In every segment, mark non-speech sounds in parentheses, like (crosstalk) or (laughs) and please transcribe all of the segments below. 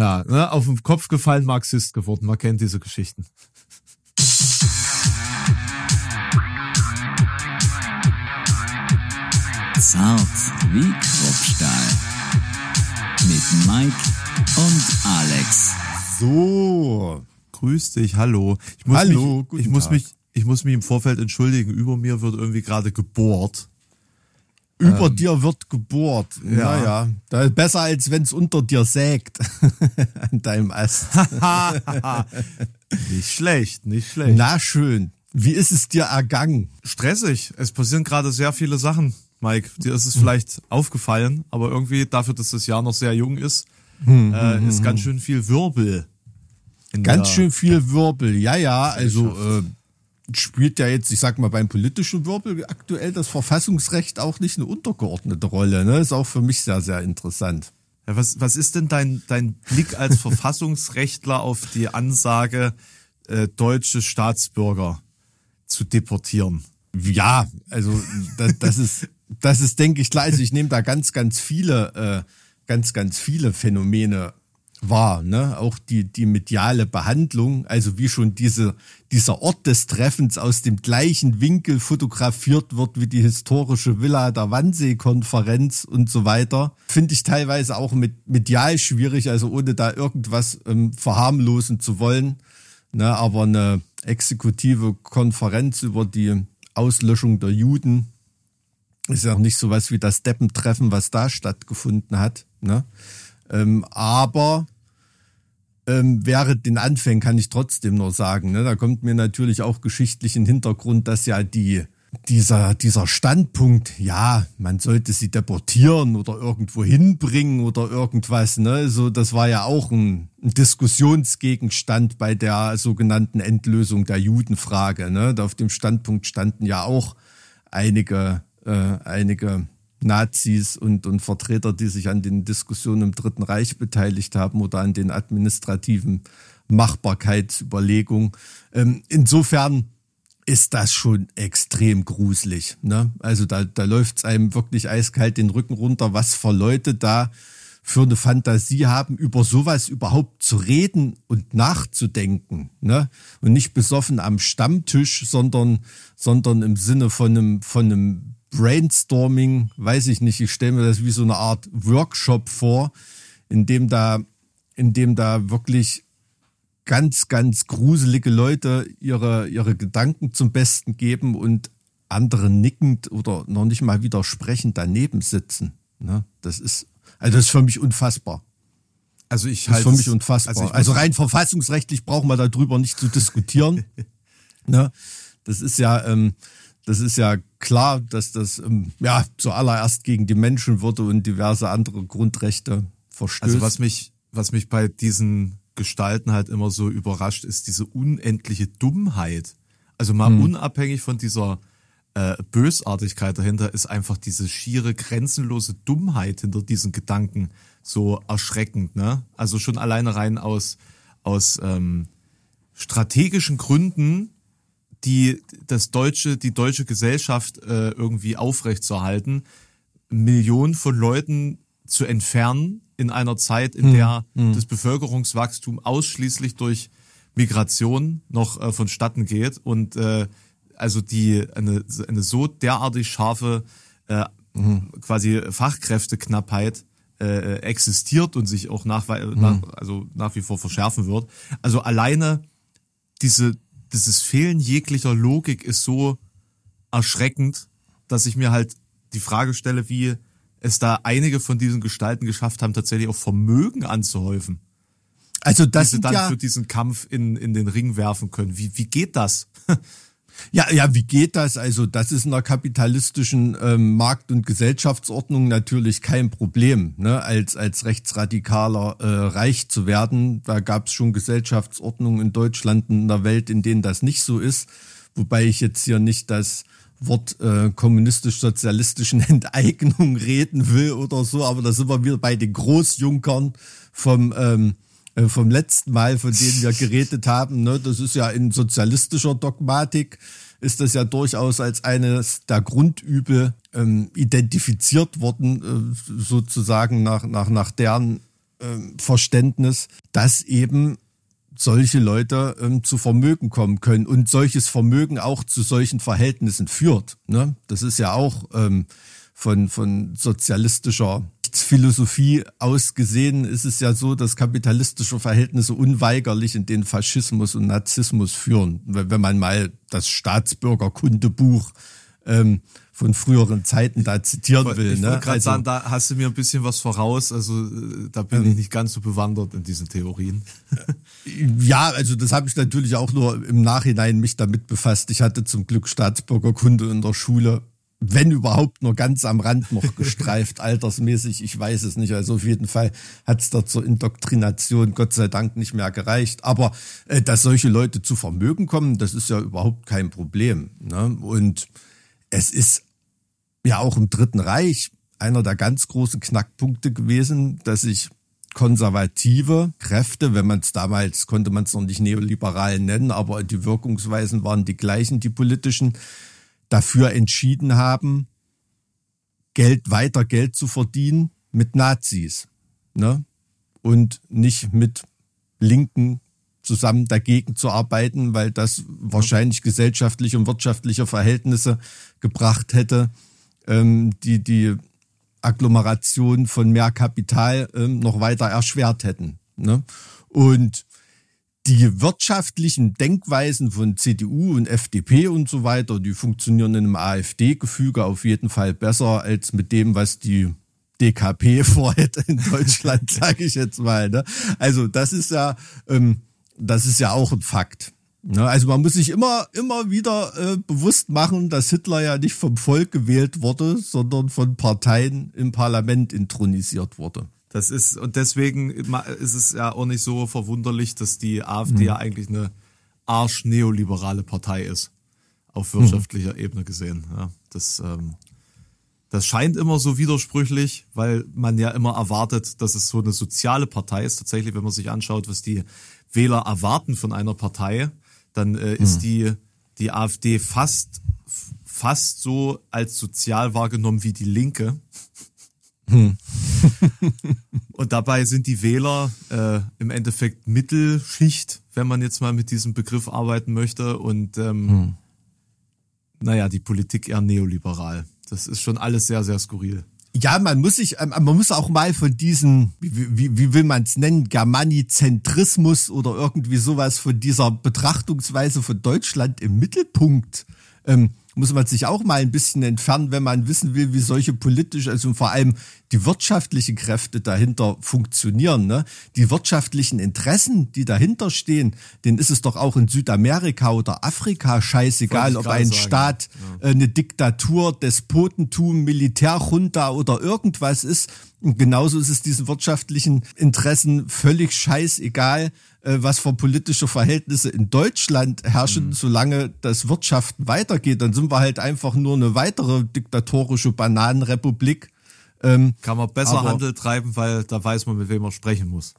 Ja, ne, auf den Kopf gefallen, Marxist geworden. Man kennt diese Geschichten. Zart wie Kruppstahl. Mit Mike und Alex. So, grüß dich, hallo. Ich muss hallo, mich, guten ich muss Tag. mich, ich muss mich im Vorfeld entschuldigen. Über mir wird irgendwie gerade gebohrt. Über dir wird gebohrt. Ähm, ja. Naja, da ist besser als wenn es unter dir sägt. (laughs) An deinem Ast. (laughs) Nicht schlecht, nicht schlecht. Na schön. Wie ist es dir ergangen? Stressig. Es passieren gerade sehr viele Sachen, Mike. Dir ist es vielleicht aufgefallen, aber irgendwie dafür, dass das Jahr noch sehr jung ist, äh, ist ganz schön viel Wirbel. Ganz schön viel Wirbel. Ja, ja, also äh, spielt ja jetzt, ich sag mal, beim politischen Wirbel aktuell das Verfassungsrecht auch nicht eine untergeordnete Rolle. Ne? Ist auch für mich sehr, sehr interessant. Ja, was, was ist denn dein, dein Blick als (laughs) Verfassungsrechtler auf die Ansage, äh, deutsche Staatsbürger zu deportieren? Ja, also das, das ist, das ist, denke ich, klar. Also ich nehme da ganz, ganz viele, äh, ganz, ganz viele Phänomene wahr. Ne? Auch die, die mediale Behandlung, also wie schon diese, dieser Ort des Treffens aus dem gleichen Winkel fotografiert wird wie die historische Villa der Wannsee-Konferenz und so weiter, finde ich teilweise auch mit medial schwierig, also ohne da irgendwas ähm, verharmlosen zu wollen. Ne, aber eine exekutive Konferenz über die Auslöschung der Juden ist ja auch nicht so was wie das Deppentreffen, was da stattgefunden hat. Ne? Ähm, aber ähm, während den Anfängen kann ich trotzdem nur sagen, ne, da kommt mir natürlich auch geschichtlich den Hintergrund, dass ja die dieser, dieser Standpunkt, ja, man sollte sie deportieren oder irgendwo hinbringen oder irgendwas, ne, so, das war ja auch ein, ein Diskussionsgegenstand bei der sogenannten Endlösung der Judenfrage, ne, auf dem Standpunkt standen ja auch einige, äh, einige Nazis und, und Vertreter, die sich an den Diskussionen im Dritten Reich beteiligt haben oder an den administrativen Machbarkeitsüberlegungen. Ähm, insofern ist das schon extrem gruselig. Ne? Also da, da läuft es einem wirklich eiskalt den Rücken runter, was für Leute da für eine Fantasie haben, über sowas überhaupt zu reden und nachzudenken. Ne? Und nicht besoffen am Stammtisch, sondern, sondern im Sinne von einem, von einem Brainstorming, weiß ich nicht, ich stelle mir das wie so eine Art Workshop vor, in dem da, in dem da wirklich ganz, ganz gruselige Leute ihre, ihre Gedanken zum Besten geben und andere nickend oder noch nicht mal widersprechend daneben sitzen. Ne? Das ist, also das ist für mich unfassbar. Also ich Das ist halte für mich unfassbar. Also, Also, rein verfassungsrechtlich brauchen wir darüber nicht zu diskutieren. (laughs) ne? Das ist ja, ähm, das ist ja klar, dass das ähm, ja zuallererst gegen die Menschenwürde und diverse andere Grundrechte verstößt. Also was mich, was mich bei diesen Gestalten halt immer so überrascht, ist diese unendliche Dummheit. Also mal Hm. unabhängig von dieser äh, Bösartigkeit dahinter ist einfach diese schiere, grenzenlose Dummheit hinter diesen Gedanken so erschreckend. Ne? Also schon alleine rein aus, aus ähm, strategischen Gründen, die das deutsche, die deutsche Gesellschaft äh, irgendwie aufrechtzuerhalten, Millionen von Leuten zu entfernen in einer Zeit, in der das Bevölkerungswachstum ausschließlich durch Migration noch äh, vonstatten geht und äh, also die eine, eine so derartig scharfe äh, quasi Fachkräfteknappheit äh, existiert und sich auch nach, nach, also nach wie vor verschärfen wird. Also alleine diese, dieses Fehlen jeglicher Logik ist so erschreckend, dass ich mir halt die Frage stelle, wie es da einige von diesen Gestalten geschafft haben, tatsächlich auch Vermögen anzuhäufen, also die das sie sind dann ja, für diesen Kampf in, in den Ring werfen können. Wie, wie geht das? Ja, ja, wie geht das? Also, das ist in der kapitalistischen ähm, Markt- und Gesellschaftsordnung natürlich kein Problem, ne? als, als Rechtsradikaler äh, reich zu werden. Da gab es schon Gesellschaftsordnungen in Deutschland und in der Welt, in denen das nicht so ist. Wobei ich jetzt hier nicht das Wort äh, kommunistisch-sozialistischen (laughs) Enteignung reden will oder so, aber da sind wir wieder bei den Großjunkern vom ähm, äh, vom letzten Mal, von denen wir geredet haben. Ne? Das ist ja in sozialistischer Dogmatik, ist das ja durchaus als eines der Grundübel ähm, identifiziert worden, äh, sozusagen nach, nach, nach deren ähm, Verständnis, dass eben solche Leute ähm, zu Vermögen kommen können und solches Vermögen auch zu solchen Verhältnissen führt. Ne? Das ist ja auch ähm, von, von sozialistischer Philosophie aus gesehen ist es ja so, dass kapitalistische Verhältnisse unweigerlich in den Faschismus und Narzissmus führen. Wenn man mal das Staatsbürgerkundebuch ähm, von früheren Zeiten da zitieren Ich will. wollte Ne? gerade Also, sagen, da hast du mir ein bisschen was voraus. Also äh, da bin ich nicht ganz so bewandert in diesen Theorien. ja, also das habe ich natürlich auch nur im Nachhinein mich damit befasst. Ich hatte zum Glück Staatsbürgerkunde in der Schule wenn überhaupt nur ganz am Rand noch (laughs) gestreift, altersmäßig, ich weiß es nicht. Also auf jeden Fall hat es da zur Indoktrination Gott sei Dank nicht mehr gereicht. Aber äh, dass solche Leute zu Vermögen kommen, das ist ja überhaupt kein Problem. Ne? Und es ist ja auch im Dritten Reich einer der ganz großen Knackpunkte gewesen, dass sich konservative Kräfte, wenn man es damals, konnte man es noch nicht neoliberal nennen, aber die Wirkungsweisen waren die gleichen, die politischen, dafür entschieden haben, Geld, weiter Geld zu verdienen mit Nazis. Ne? Und nicht mit Linken zusammen dagegen zu arbeiten, weil das wahrscheinlich gesellschaftliche und wirtschaftliche Verhältnisse gebracht hätte, ähm, die die Agglomeration von mehr Kapital ähm, noch weiter erschwert hätten. Ne? Und die wirtschaftlichen Denkweisen von CDU und FDP und so weiter, die funktionieren in einem AfD-Gefüge auf jeden Fall besser als mit dem, was die DKP (laughs) vorhat in Deutschland, (laughs) sage ich jetzt mal. Ne? Also das ist ja, ähm, das ist ja auch ein Fakt. Ne? Also man muss sich immer, immer wieder äh, bewusst machen, dass Hitler ja nicht vom Volk gewählt wurde, sondern von Parteien im Parlament intronisiert wurde. Das ist, und deswegen ist es ja auch nicht so verwunderlich, dass die AfD mhm. ja eigentlich eine arsch-neoliberale Partei ist. Auf wirtschaftlicher mhm. Ebene gesehen. Ja, das, ähm, das scheint immer so widersprüchlich, weil man ja immer erwartet, dass es so eine soziale Partei ist. Tatsächlich, wenn man sich anschaut, was die Wähler erwarten von einer Partei, dann äh, ist mhm. die, die AfD fast, fast so als sozial wahrgenommen wie die Linke. Hm. (laughs) und dabei sind die Wähler äh, im Endeffekt Mittelschicht, wenn man jetzt mal mit diesem Begriff arbeiten möchte. Und ähm, hm. naja, die Politik eher neoliberal. Das ist schon alles sehr, sehr skurril. Ja, man muss sich, ähm, man muss auch mal von diesem, wie, wie, wie will man es nennen, Germanizentrismus oder irgendwie sowas von dieser Betrachtungsweise von Deutschland im Mittelpunkt ähm, muss man sich auch mal ein bisschen entfernen, wenn man wissen will, wie solche politisch, also vor allem die wirtschaftlichen Kräfte dahinter funktionieren. Ne? Die wirtschaftlichen Interessen, die dahinter stehen, denen ist es doch auch in Südamerika oder Afrika scheißegal, ob ein sagen. Staat ja. äh, eine Diktatur, Despotentum, Militärjunta oder irgendwas ist. Und genauso ist es diesen wirtschaftlichen Interessen völlig scheißegal, was für politische Verhältnisse in Deutschland herrschen, mhm. solange das Wirtschaften weitergeht. Dann sind wir halt einfach nur eine weitere diktatorische Bananenrepublik. Ähm, Kann man besser Handel treiben, weil da weiß man, mit wem man sprechen muss.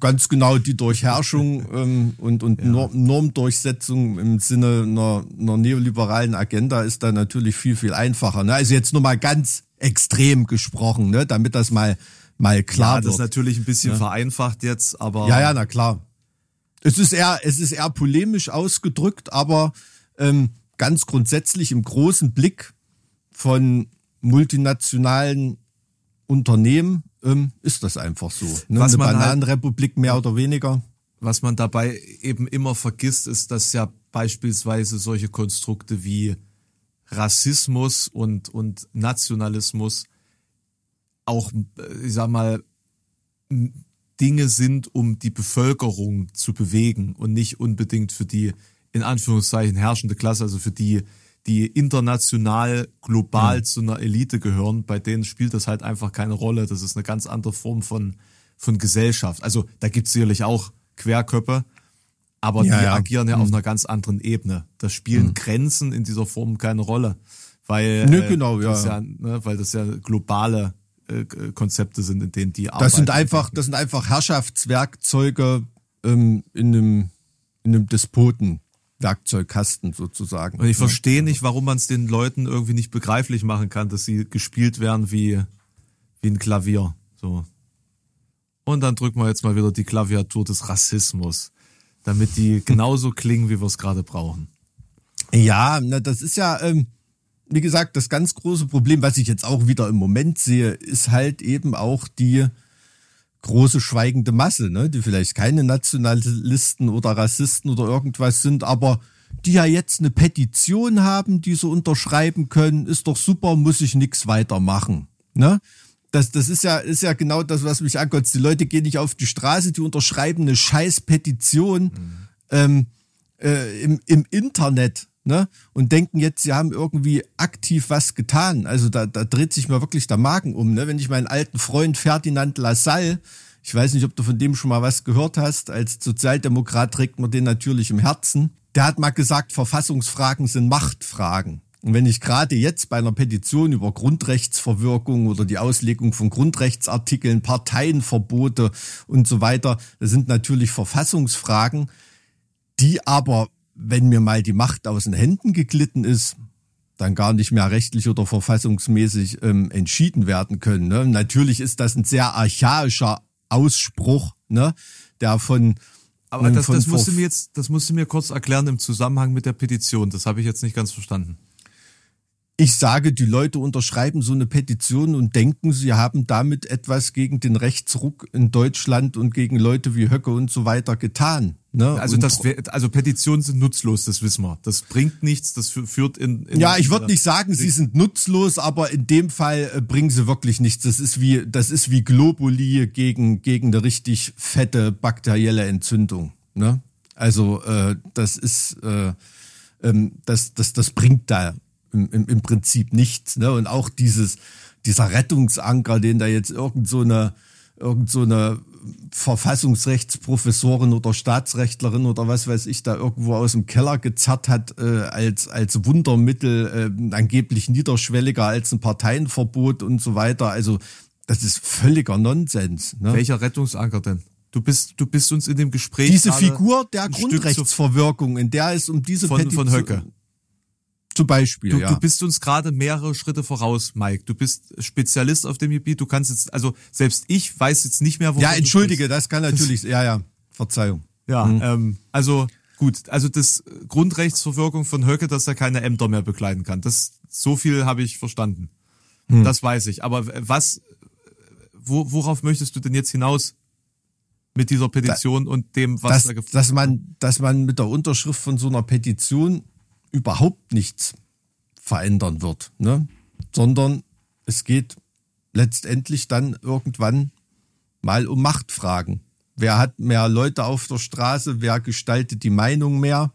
Ganz genau, die Durchherrschung (laughs) ähm, und, und ja. Normdurchsetzung im Sinne einer, einer neoliberalen Agenda ist da natürlich viel, viel einfacher. Ne? Also jetzt nur mal ganz extrem gesprochen, ne? damit das mal, mal klar ja, wird. Das ist natürlich ein bisschen ja. vereinfacht jetzt, aber. Ja, ja, na klar. Es ist eher, es ist eher polemisch ausgedrückt, aber ähm, ganz grundsätzlich im großen Blick von multinationalen Unternehmen ähm, ist das einfach so. Ne? Was Eine halt Bananenrepublik halt, mehr oder weniger. Was man dabei eben immer vergisst, ist, dass ja beispielsweise solche Konstrukte wie Rassismus und, und Nationalismus auch, äh, ich sag mal, Dinge sind, um die Bevölkerung zu bewegen und nicht unbedingt für die in Anführungszeichen herrschende Klasse, also für die, die international, global mhm. zu einer Elite gehören, bei denen spielt das halt einfach keine Rolle. Das ist eine ganz andere Form von, von Gesellschaft. Also da gibt es sicherlich auch Querköpfe, aber ja, die ja. agieren ja mhm. auf einer ganz anderen Ebene. Da spielen mhm. Grenzen in dieser Form keine Rolle. Weil, ne, genau, ja. ja ne, weil das ja globale äh, Konzepte sind, in denen die arbeiten. Das sind einfach, das sind einfach Herrschaftswerkzeuge ähm, in einem, in einem Despoten. Werkzeugkasten sozusagen. Und ich verstehe nicht, warum man es den Leuten irgendwie nicht begreiflich machen kann, dass sie gespielt werden wie, wie ein Klavier. So. Und dann drücken wir jetzt mal wieder die Klaviatur des Rassismus, damit die genauso klingen, wie wir es gerade brauchen. Ja, na, das ist ja, ähm, wie gesagt, das ganz große Problem, was ich jetzt auch wieder im Moment sehe, ist halt eben auch die große schweigende Masse, ne? die vielleicht keine Nationalisten oder Rassisten oder irgendwas sind, aber die ja jetzt eine Petition haben, die sie unterschreiben können, ist doch super, muss ich nichts weitermachen. Ne? Das, das ist ja, ist ja genau das, was mich ankotzt. Die Leute gehen nicht auf die Straße, die unterschreiben eine scheiß Petition mhm. ähm, äh, im, im Internet ne? und denken jetzt, sie haben irgendwie aktiv was getan. Also da, da dreht sich mir wirklich der Magen um. Ne? Wenn ich meinen alten Freund Ferdinand Lassalle, ich weiß nicht, ob du von dem schon mal was gehört hast, als Sozialdemokrat trägt man den natürlich im Herzen. Der hat mal gesagt, Verfassungsfragen sind Machtfragen. Und wenn ich gerade jetzt bei einer Petition über Grundrechtsverwirkung oder die Auslegung von Grundrechtsartikeln, Parteienverbote und so weiter, das sind natürlich Verfassungsfragen, die aber wenn mir mal die Macht aus den Händen geglitten ist, dann gar nicht mehr rechtlich oder verfassungsmäßig ähm, entschieden werden können. Ne? Natürlich ist das ein sehr archaischer Ausspruch, ne? der von aber das, das musst du mir jetzt, das musst du mir kurz erklären im Zusammenhang mit der Petition. Das habe ich jetzt nicht ganz verstanden. Ich sage, die Leute unterschreiben so eine Petition und denken, sie haben damit etwas gegen den Rechtsruck in Deutschland und gegen Leute wie Höcke und so weiter getan. Ne? Also, das, also Petitionen sind nutzlos, das wissen wir. Das bringt nichts, das führt in. in ja, ich würde nicht sagen, sie sind nutzlos, aber in dem Fall äh, bringen sie wirklich nichts. Das ist wie, das ist wie Globuli gegen, gegen eine richtig fette bakterielle Entzündung. Ne? Also äh, das ist, äh, ähm, das, das, das bringt da im, im, im Prinzip nichts. Ne? Und auch dieses, dieser Rettungsanker, den da jetzt irgend so eine, irgend so eine Verfassungsrechtsprofessorin oder Staatsrechtlerin oder was weiß ich da irgendwo aus dem Keller gezerrt hat äh, als als Wundermittel äh, angeblich niederschwelliger als ein Parteienverbot und so weiter. Also das ist völliger Nonsens. Ne? Welcher Rettungsanker denn? Du bist, du bist uns in dem Gespräch. Diese Figur der Grundrechtsverwirkung, in der es um diese von, Petition, von Höcke. Zum Beispiel, du, ja. Du bist uns gerade mehrere Schritte voraus, Mike. Du bist Spezialist auf dem Gebiet. Du kannst jetzt, also selbst ich weiß jetzt nicht mehr, wo. Ja, entschuldige, das kann natürlich, ja, ja, Verzeihung. Ja, mhm. ähm, also gut, also das Grundrechtsverwirkung von Höcke, dass er keine Ämter mehr bekleiden kann. Das so viel habe ich verstanden. Mhm. Das weiß ich. Aber was, wo, worauf möchtest du denn jetzt hinaus? mit dieser Petition da, und dem, was dass, da dass man, dass man mit der Unterschrift von so einer Petition überhaupt nichts verändern wird, ne? sondern es geht letztendlich dann irgendwann mal um Machtfragen. Wer hat mehr Leute auf der Straße? Wer gestaltet die Meinung mehr?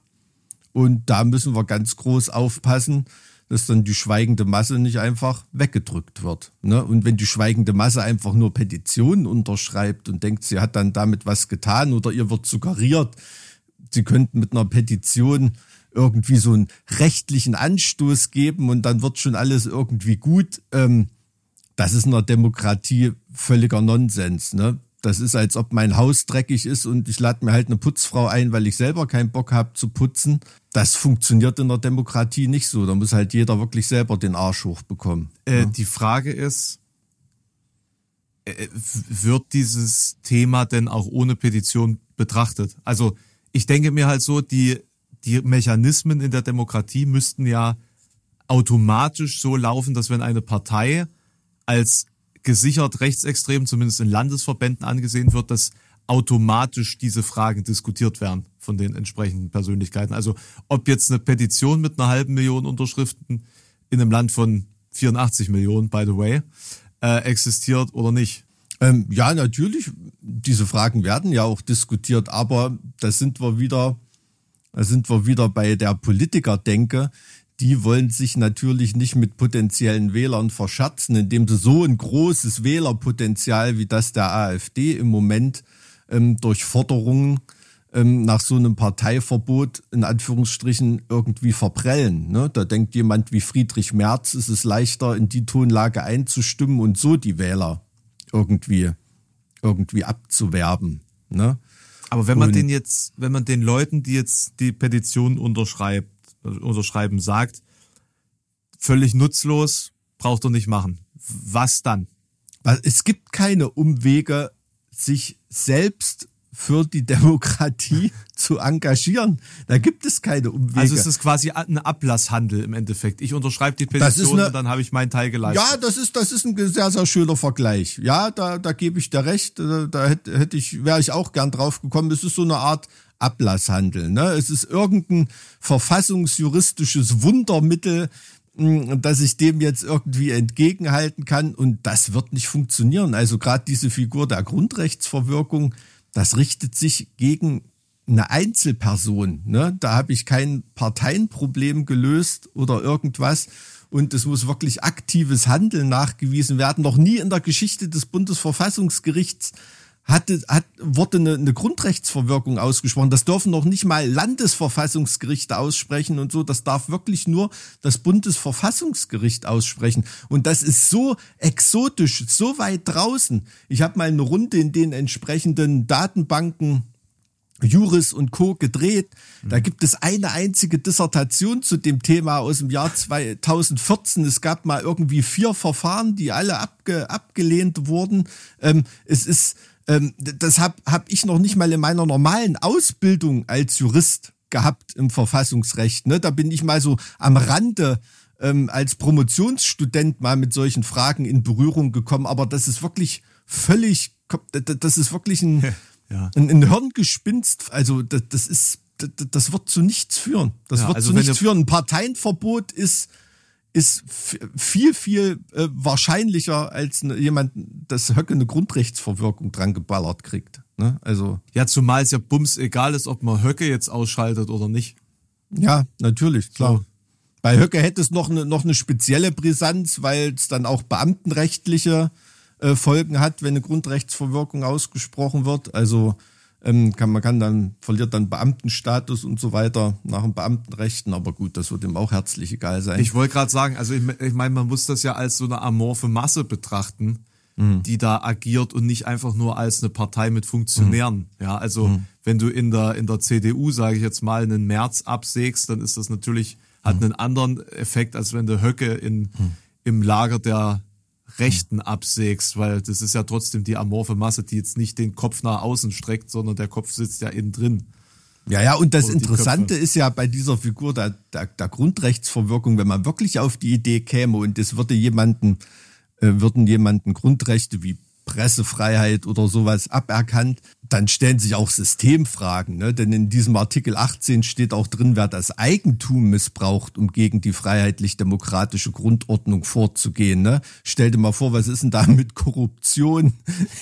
Und da müssen wir ganz groß aufpassen, dass dann die schweigende Masse nicht einfach weggedrückt wird. Ne? Und wenn die schweigende Masse einfach nur Petitionen unterschreibt und denkt, sie hat dann damit was getan oder ihr wird suggeriert, sie könnten mit einer Petition irgendwie so einen rechtlichen Anstoß geben und dann wird schon alles irgendwie gut. Ähm, das ist in der Demokratie völliger Nonsens. Ne? Das ist, als ob mein Haus dreckig ist und ich lade mir halt eine Putzfrau ein, weil ich selber keinen Bock habe zu putzen. Das funktioniert in der Demokratie nicht so. Da muss halt jeder wirklich selber den Arsch hochbekommen. Äh, ne? Die Frage ist, äh, wird dieses Thema denn auch ohne Petition betrachtet? Also ich denke mir halt so, die die Mechanismen in der Demokratie müssten ja automatisch so laufen, dass wenn eine Partei als gesichert rechtsextrem, zumindest in Landesverbänden angesehen wird, dass automatisch diese Fragen diskutiert werden von den entsprechenden Persönlichkeiten. Also ob jetzt eine Petition mit einer halben Million Unterschriften in einem Land von 84 Millionen, by the way, äh, existiert oder nicht. Ähm, ja, natürlich, diese Fragen werden ja auch diskutiert, aber da sind wir wieder da sind wir wieder bei der Politikerdenke. Die wollen sich natürlich nicht mit potenziellen Wählern verscherzen, indem sie so ein großes Wählerpotenzial wie das der AfD im Moment ähm, durch Forderungen ähm, nach so einem Parteiverbot in Anführungsstrichen irgendwie verprellen. Ne? Da denkt jemand wie Friedrich Merz, ist es leichter, in die Tonlage einzustimmen und so die Wähler irgendwie, irgendwie abzuwerben. Ne? Aber wenn man den jetzt, wenn man den Leuten, die jetzt die Petition unterschreibt, unterschreiben, sagt, völlig nutzlos, braucht er nicht machen. Was dann? Es gibt keine Umwege, sich selbst für die Demokratie (laughs) zu engagieren. Da gibt es keine Umwege. Also es ist quasi ein Ablasshandel im Endeffekt. Ich unterschreibe die Petition eine, und dann habe ich meinen Teil geleistet. Ja, das ist, das ist ein sehr, sehr schöner Vergleich. Ja, da, da gebe ich dir recht. Da, hätte ich, wäre ich auch gern drauf gekommen. Es ist so eine Art Ablasshandel. Ne? Es ist irgendein verfassungsjuristisches Wundermittel, hm, dass ich dem jetzt irgendwie entgegenhalten kann. Und das wird nicht funktionieren. Also gerade diese Figur der Grundrechtsverwirkung, das richtet sich gegen eine Einzelperson. Ne? Da habe ich kein Parteienproblem gelöst oder irgendwas. Und es muss wirklich aktives Handeln nachgewiesen werden. Noch nie in der Geschichte des Bundesverfassungsgerichts hatte, hat, wurde eine, eine Grundrechtsverwirkung ausgesprochen. Das dürfen noch nicht mal Landesverfassungsgerichte aussprechen und so. Das darf wirklich nur das Bundesverfassungsgericht aussprechen. Und das ist so exotisch, so weit draußen. Ich habe mal eine Runde in den entsprechenden Datenbanken Juris und Co. gedreht. Da mhm. gibt es eine einzige Dissertation zu dem Thema aus dem Jahr 2014. Es gab mal irgendwie vier Verfahren, die alle abge, abgelehnt wurden. Ähm, es ist ähm, das habe hab ich noch nicht mal in meiner normalen Ausbildung als Jurist gehabt im Verfassungsrecht. Ne? Da bin ich mal so am Rande ähm, als Promotionsstudent mal mit solchen Fragen in Berührung gekommen. Aber das ist wirklich völlig, das ist wirklich ein, (laughs) ja. ein, ein Hirngespinst. Also das, das ist, das, wird zu nichts führen. Das ja, wird also zu nichts führen. Ein Parteienverbot ist ist viel, viel äh, wahrscheinlicher, als ne, jemand, das Höcke eine Grundrechtsverwirkung dran geballert kriegt. Ne? Also ja, zumal es ja bums egal ist, ob man Höcke jetzt ausschaltet oder nicht. Ja, natürlich, klar. So. Bei Höcke hätte es noch eine, noch eine spezielle Brisanz, weil es dann auch beamtenrechtliche äh, Folgen hat, wenn eine Grundrechtsverwirkung ausgesprochen wird. Also ähm, kann, man kann dann, verliert dann Beamtenstatus und so weiter nach dem Beamtenrechten, aber gut, das wird ihm auch herzlich egal sein. Ich wollte gerade sagen, also ich, ich meine, man muss das ja als so eine amorphe Masse betrachten, mhm. die da agiert und nicht einfach nur als eine Partei mit Funktionären. Mhm. Ja, also mhm. wenn du in der, in der CDU, sage ich jetzt mal, einen März absägst, dann ist das natürlich, hat mhm. einen anderen Effekt, als wenn du Höcke in, mhm. im Lager der Rechten absägst, weil das ist ja trotzdem die amorphe Masse, die jetzt nicht den Kopf nach außen streckt, sondern der Kopf sitzt ja innen drin. Ja, ja, und das Interessante ist ja bei dieser Figur der, der, der, Grundrechtsverwirkung, wenn man wirklich auf die Idee käme und es würde jemanden, äh, würden jemanden Grundrechte wie Pressefreiheit oder sowas aberkannt, dann stellen sich auch Systemfragen. Ne? Denn in diesem Artikel 18 steht auch drin, wer das Eigentum missbraucht, um gegen die freiheitlich-demokratische Grundordnung vorzugehen. Ne? Stell dir mal vor, was ist denn da (laughs) mit Korruption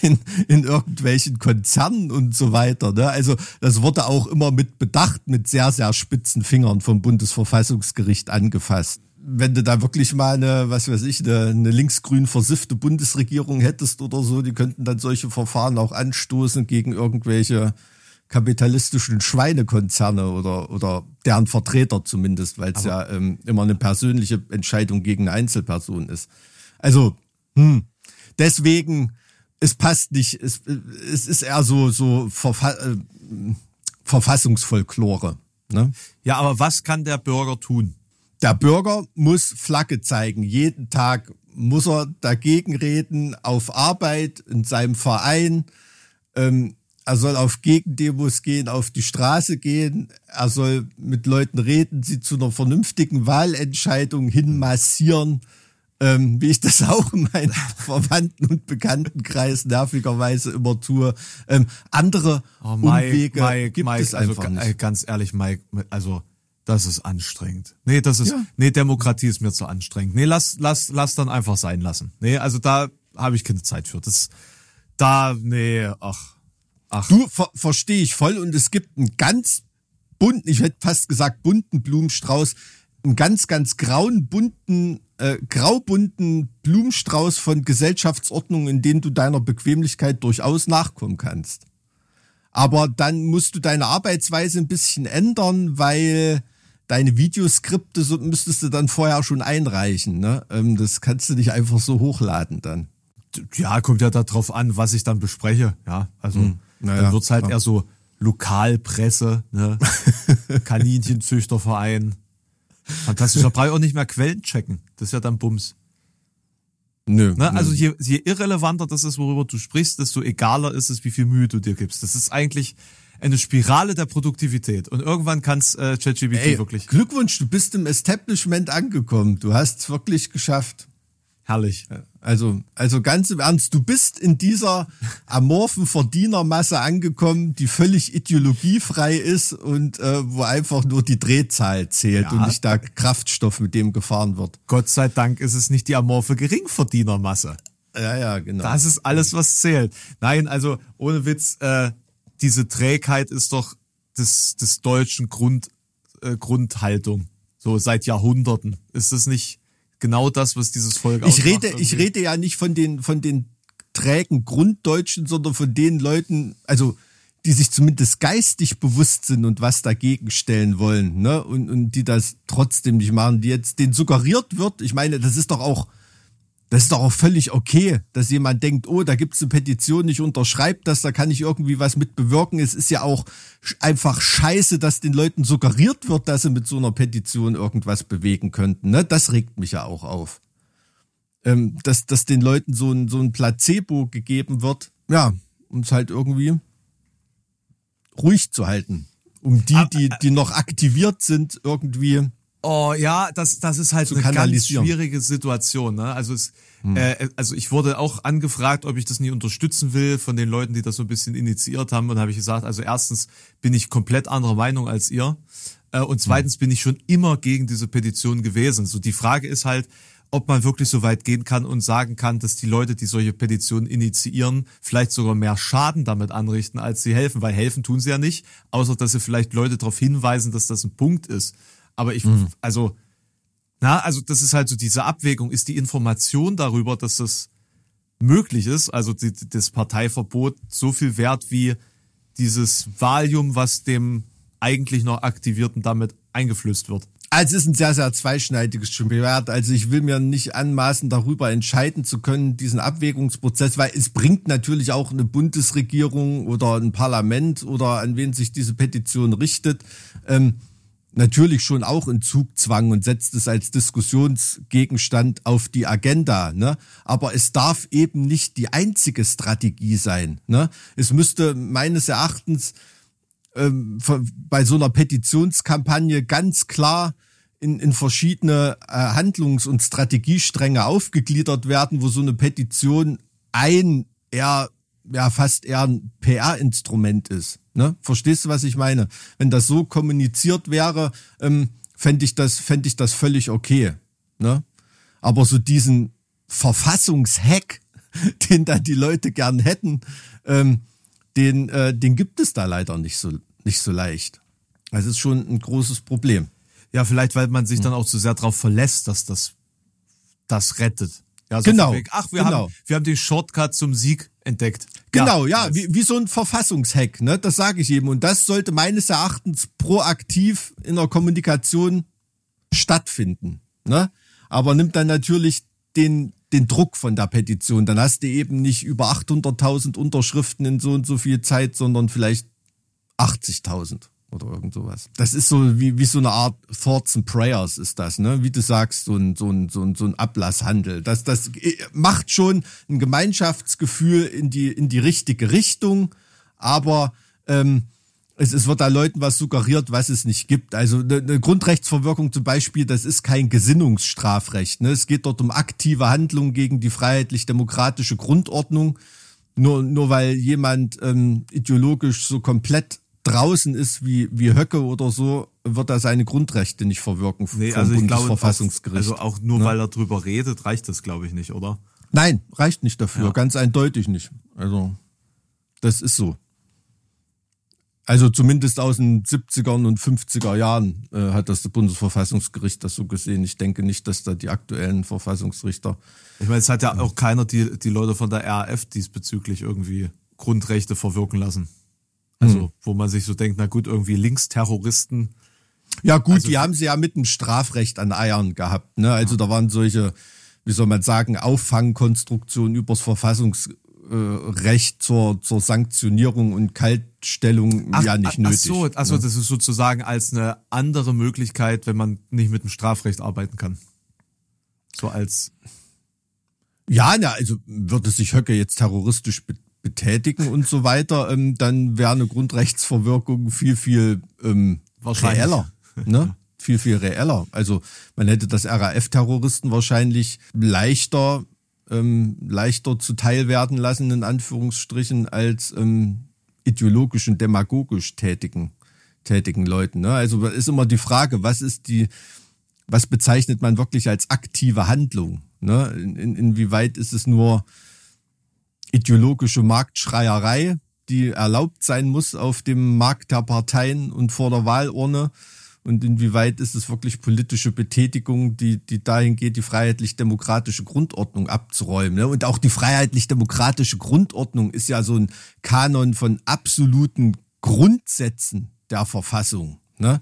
in, in irgendwelchen Konzernen und so weiter. Ne? Also das wurde auch immer mit Bedacht, mit sehr, sehr spitzen Fingern vom Bundesverfassungsgericht angefasst wenn du da wirklich mal eine, was weiß ich, eine, eine linksgrün versiffte Bundesregierung hättest oder so, die könnten dann solche Verfahren auch anstoßen gegen irgendwelche kapitalistischen Schweinekonzerne oder, oder deren Vertreter zumindest, weil es ja ähm, immer eine persönliche Entscheidung gegen eine Einzelperson ist. Also, hm, deswegen, es passt nicht, es, es ist eher so, so Verfa äh, Verfassungsfolklore. Ne? Ja, aber was kann der Bürger tun? Der Bürger muss Flagge zeigen. Jeden Tag muss er dagegen reden, auf Arbeit, in seinem Verein. Ähm, er soll auf Gegendemos gehen, auf die Straße gehen. Er soll mit Leuten reden, sie zu einer vernünftigen Wahlentscheidung hinmassieren. Ähm, wie ich das auch in meinem (laughs) Verwandten- und Bekanntenkreis nervigerweise immer tue. Ähm, andere oh, Mike, Umwege Mike, gibt Mike, es einfach also, nicht. Ganz ehrlich, Mike, also das ist anstrengend. Nee, das ist, ja. nee, Demokratie ist mir zu anstrengend. Nee, lass, lass, lass dann einfach sein lassen. Nee, also da habe ich keine Zeit für. Das, da, nee, ach, ach. Du, ver verstehe ich voll und es gibt einen ganz bunten, ich hätte fast gesagt bunten Blumenstrauß, einen ganz, ganz grauen, bunten, äh, graubunten Blumenstrauß von Gesellschaftsordnungen, in denen du deiner Bequemlichkeit durchaus nachkommen kannst. Aber dann musst du deine Arbeitsweise ein bisschen ändern, weil deine Videoskripte so, müsstest du dann vorher schon einreichen. Ne? Ähm, das kannst du nicht einfach so hochladen dann. Ja, kommt ja darauf an, was ich dann bespreche. Ja, also hm, naja, dann wird's halt ja. eher so Lokalpresse, ne? (laughs) Kaninchenzüchterverein. Fantastisch. Da brauche ich auch nicht mehr Quellen checken. Das ist ja dann Bums. Nö, Ne? nö. Also je, je irrelevanter das ist, worüber du sprichst, desto egaler ist es, wie viel Mühe du dir gibst. Das ist eigentlich eine Spirale der Produktivität. Und irgendwann kann es äh, ChatGPT wirklich Glückwunsch, du bist im Establishment angekommen. Du hast es wirklich geschafft. herrlich. Also, also ganz im Ernst, du bist in dieser (laughs) amorphen Verdienermasse angekommen, die völlig ideologiefrei ist und äh, wo einfach nur die Drehzahl zählt Ja. und nicht der Kraftstoff, mit dem gefahren wird. Gott sei Dank ist es nicht die amorphe Geringverdienermasse. Ja, ja, genau. Das ist alles, was zählt. Nein, also ohne Witz, äh, diese Trägheit ist doch des, des deutschen Grund, äh, Grundhaltung. So seit Jahrhunderten. Ist das nicht genau das, was dieses Volk ich rede, ich rede ja nicht von den, von den trägen Grunddeutschen, sondern von den Leuten, also die sich zumindest geistig bewusst sind und was dagegen stellen wollen, ne? Und, und die das trotzdem nicht machen, die jetzt denen suggeriert wird. Ich meine, das ist doch auch, das ist doch auch völlig okay, dass jemand denkt, oh, da gibt's eine Petition, ich unterschreibe das, da kann ich irgendwie was mit bewirken. Es ist ja auch einfach scheiße, dass den Leuten suggeriert wird, dass sie mit so einer Petition irgendwas bewegen könnten. Ne? Das regt mich ja auch auf. Ähm, dass, dass den Leuten so ein, so ein Placebo gegeben wird, ja, um es halt irgendwie ruhig zu halten. Um die, die, die noch aktiviert sind, irgendwie. Oh ja, das, das ist halt eine ganz schwierige Situation. Ne? Also, es, äh, also ich wurde auch angefragt, ob ich das nie unterstützen will von den Leuten, die das so ein bisschen initiiert haben. Und habe ich gesagt, also erstens bin ich komplett anderer Meinung als ihr. Äh, und zweitens bin ich schon immer gegen diese Petition gewesen. So die Frage ist halt, ob man wirklich so weit gehen kann und sagen kann, dass die Leute, die solche Petitionen initiieren, vielleicht sogar mehr Schaden damit anrichten, als sie helfen. Weil helfen tun sie ja nicht, außer dass sie vielleicht Leute darauf hinweisen, dass das ein Punkt ist. Aber ich, also, na, also das ist halt so diese Abwägung. Ist die Information darüber, dass das möglich ist, also die, das Parteiverbot, so viel wert wie dieses Valium, was dem eigentlich noch Aktivierten damit eingeflößt wird? Also es ist ein sehr, sehr zweischneidiges Schwert. Also ich will mir nicht anmaßen, darüber entscheiden zu können, diesen Abwägungsprozess, weil es bringt natürlich auch eine Bundesregierung oder ein Parlament oder an wen sich diese Petition richtet, ähm, natürlich schon auch in Zugzwang und setzt es als Diskussionsgegenstand auf die Agenda. Ne? Aber es darf eben nicht die einzige Strategie sein. Ne? Es müsste meines Erachtens ähm, bei so einer Petitionskampagne ganz klar in, in verschiedene äh, Handlungs- und Strategiestränge aufgegliedert werden, wo so eine Petition ein eher ja fast eher ein PR-Instrument ist. Ne? Verstehst du, was ich meine? Wenn das so kommuniziert wäre, ähm, fände ich das fände ich das völlig okay. Ne? Aber so diesen Verfassungshack, (laughs) den da die Leute gern hätten, ähm, den, äh, den gibt es da leider nicht so, nicht so leicht. Das ist schon ein großes Problem. Ja, vielleicht, weil man sich dann Hm. auch zu sehr darauf verlässt, dass das das rettet. Ja, so Genau, Ach, wir, genau. haben, wir haben den Shortcut zum Sieg entdeckt. Genau, ja, wie, wie so ein Verfassungshack, ne? Das sage ich eben. Und das sollte meines Erachtens proaktiv in der Kommunikation stattfinden. Ne? Aber nimmt dann natürlich den, den Druck von der Petition. Dann hast du eben nicht über 800.000 Unterschriften in so und so viel Zeit, sondern vielleicht 80.000 oder irgend sowas. Das ist so wie, wie so eine Art Thoughts and Prayers ist das, ne? Wie du sagst, so ein, so ein, so ein, so ein Ablasshandel. Das, das äh, macht schon ein Gemeinschaftsgefühl in die, in die richtige Richtung, aber ähm, es, es wird da Leuten was suggeriert, was es nicht gibt. Also eine, eine Grundrechtsverwirkung zum Beispiel, das ist kein Gesinnungsstrafrecht. Ne? Es geht dort um aktive Handlungen gegen die freiheitlich-demokratische Grundordnung. Nur, nur weil jemand ähm, ideologisch so komplett draußen ist wie, wie Höcke oder so, wird er seine Grundrechte nicht verwirken Nee, vom also ich glaube, Bundesverfassungsgericht. also auch nur weil er drüber redet, reicht das, glaube ich, nicht, oder? Nein, reicht nicht dafür, Ja. ganz eindeutig nicht. Also, das ist so. Also zumindest aus den 70ern und 50er Jahren äh, hat das Bundesverfassungsgericht das so gesehen. Ich denke nicht, dass da die aktuellen Verfassungsrichter. Ich meine, es hat ja auch keiner die, die Leute von der RAF diesbezüglich irgendwie Grundrechte verwirken lassen. Also, Hm. wo man sich so denkt, na gut, irgendwie Linksterroristen. Ja gut, Also- die haben sie ja mit dem Strafrecht an Eiern gehabt. Ne? Also da waren solche, wie soll man sagen, Auffangkonstruktionen übers Verfassungsrecht zur, zur Sanktionierung und Kaltstellung ja nicht ach, nötig. Ach so, ach so ne? das ist sozusagen als eine andere Möglichkeit, wenn man nicht mit dem Strafrecht arbeiten kann. So als, Ja, na, also würde sich Höcke jetzt terroristisch be betätigen und so weiter, ähm, dann wäre eine Grundrechtsverwirkung viel, viel ähm, reeller. Ne? viel, viel reeller. Also man hätte das RAF-Terroristen wahrscheinlich leichter, ähm, leichter zuteil werden lassen, in Anführungsstrichen, als ähm, ideologisch und demagogisch tätigen, tätigen Leuten. Ne? Also ist immer die Frage, was ist die, was bezeichnet man wirklich als aktive Handlung? Ne? In, in, inwieweit ist es nur ideologische Marktschreierei, die erlaubt sein muss auf dem Markt der Parteien und vor der Wahlurne? Und inwieweit ist es wirklich politische Betätigung, die, die dahin geht, die freiheitlich-demokratische Grundordnung abzuräumen? Ne? Und auch die freiheitlich-demokratische Grundordnung ist ja so ein Kanon von absoluten Grundsätzen der Verfassung. Ne?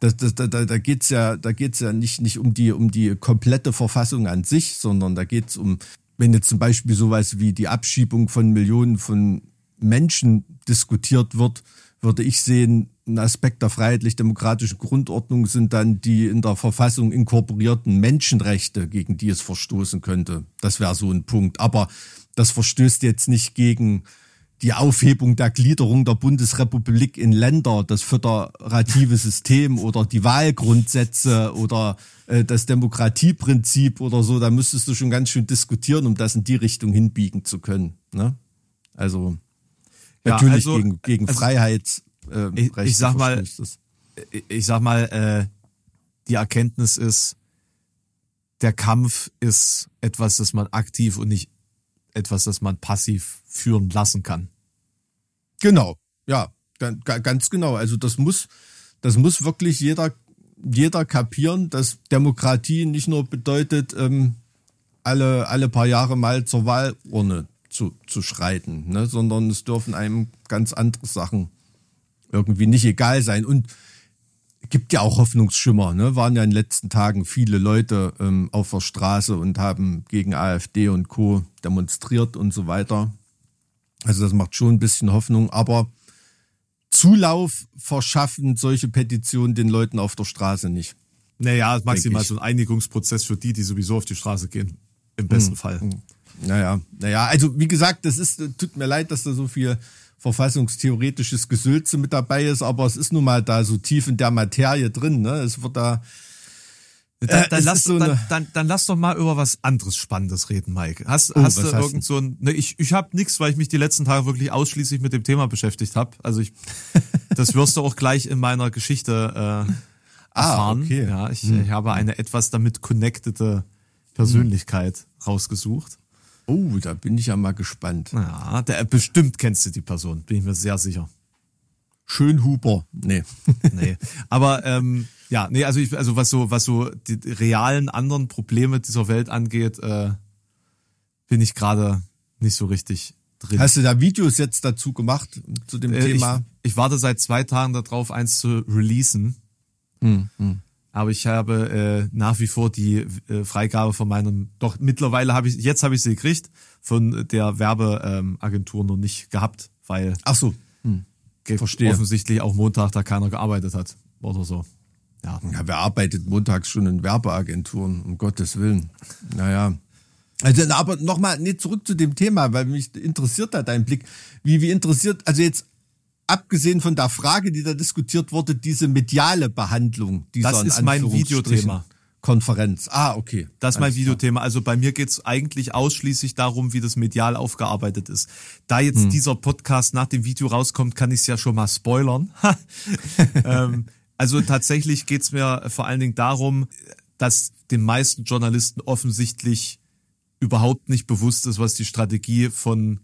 Das, das, da da geht's ja, da geht's ja nicht, nicht um, die, um die komplette Verfassung an sich, sondern da geht's um, wenn jetzt zum Beispiel sowas wie die Abschiebung von Millionen von Menschen diskutiert wird, würde ich sehen, ein Aspekt der freiheitlich-demokratischen Grundordnung sind dann die in der Verfassung inkorporierten Menschenrechte, gegen die es verstoßen könnte. Das wäre so ein Punkt. Aber das verstößt jetzt nicht gegen die Aufhebung der Gliederung der Bundesrepublik in Länder, das föderative System oder die Wahlgrundsätze oder äh, das Demokratieprinzip oder so. Da müsstest du schon ganz schön diskutieren, um das in die Richtung hinbiegen zu können. Ne? Also natürlich ja, also, gegen, gegen also, Freiheit äh, ich, ich sag mal, ich sag mal, äh, die Erkenntnis ist, der Kampf ist etwas, das man aktiv und nicht etwas, das man passiv führen lassen kann. Genau, ja, ganz genau. Also das muss, das muss wirklich jeder, jeder kapieren, dass Demokratie nicht nur bedeutet, ähm, alle, alle paar Jahre mal zur Wahlurne zu, zu schreiten, ne, sondern es dürfen einem ganz andere Sachen irgendwie nicht egal sein. Und gibt ja auch Hoffnungsschimmer. Ne? Waren ja in den letzten Tagen viele Leute ähm, auf der Straße und haben gegen AfD und Co. demonstriert und so weiter. Also das macht schon ein bisschen Hoffnung. Aber Zulauf verschaffen solche Petitionen den Leuten auf der Straße nicht. Naja, maximal so ein Einigungsprozess für die, die sowieso auf die Straße gehen. Im besten hm. Fall. Naja, naja, also wie gesagt, das ist, tut mir leid, dass da so viel verfassungstheoretisches Gesülze mit dabei ist, aber es ist nun mal da so tief in der Materie drin. Ne? Es wird da. Äh, dann, dann, lass, so dann, dann, dann, lass doch mal über was anderes Spannendes reden, Mike. Hast, oh, hast du irgend so ein. Ne, ich ich habe nichts, weil ich mich die letzten Tage wirklich ausschließlich mit dem Thema beschäftigt habe. Also ich, (laughs) das wirst du auch gleich in meiner Geschichte äh, ah, erfahren. Ah, okay. Ja, ich, hm. ich habe eine etwas damit connectete Persönlichkeit hm. rausgesucht. Oh, da bin ich ja mal gespannt. Ja, der, bestimmt kennst du die Person, bin ich mir sehr sicher. Schönhuber. Nee. (laughs) nee. Aber ähm, ja, nee, also ich, also was so, was so die realen anderen Probleme dieser Welt angeht, äh, bin ich gerade nicht so richtig drin. Hast du da Videos jetzt dazu gemacht zu dem äh, Thema? Ich, ich, warte seit zwei Tagen darauf, eins zu releasen. Hm, hm aber ich habe äh, nach wie vor die äh, Freigabe von meinem, doch mittlerweile habe ich, jetzt habe ich sie gekriegt, von der Werbeagentur ähm, noch nicht gehabt, weil Ach so. Hm. Verstehe. offensichtlich auch Montag da keiner gearbeitet hat oder so. Ja. ja, wer arbeitet montags schon in Werbeagenturen, um Gottes Willen. Naja. Also, aber nochmal, nee, zurück zu dem Thema, weil mich interessiert da dein Blick. Wie, wie interessiert, also jetzt abgesehen von der Frage, die da diskutiert wurde, diese mediale Behandlung dieser Das ist mein Videothema. Konferenz. Ah, okay. Das ist mein Videothema. Also bei mir geht's eigentlich ausschließlich darum, wie das medial aufgearbeitet ist. Da jetzt hm. dieser Podcast nach dem Video rauskommt, kann ich es ja schon mal spoilern. (laughs) ähm, also tatsächlich geht's mir vor allen Dingen darum, dass den meisten Journalisten offensichtlich überhaupt nicht bewusst ist, was die Strategie von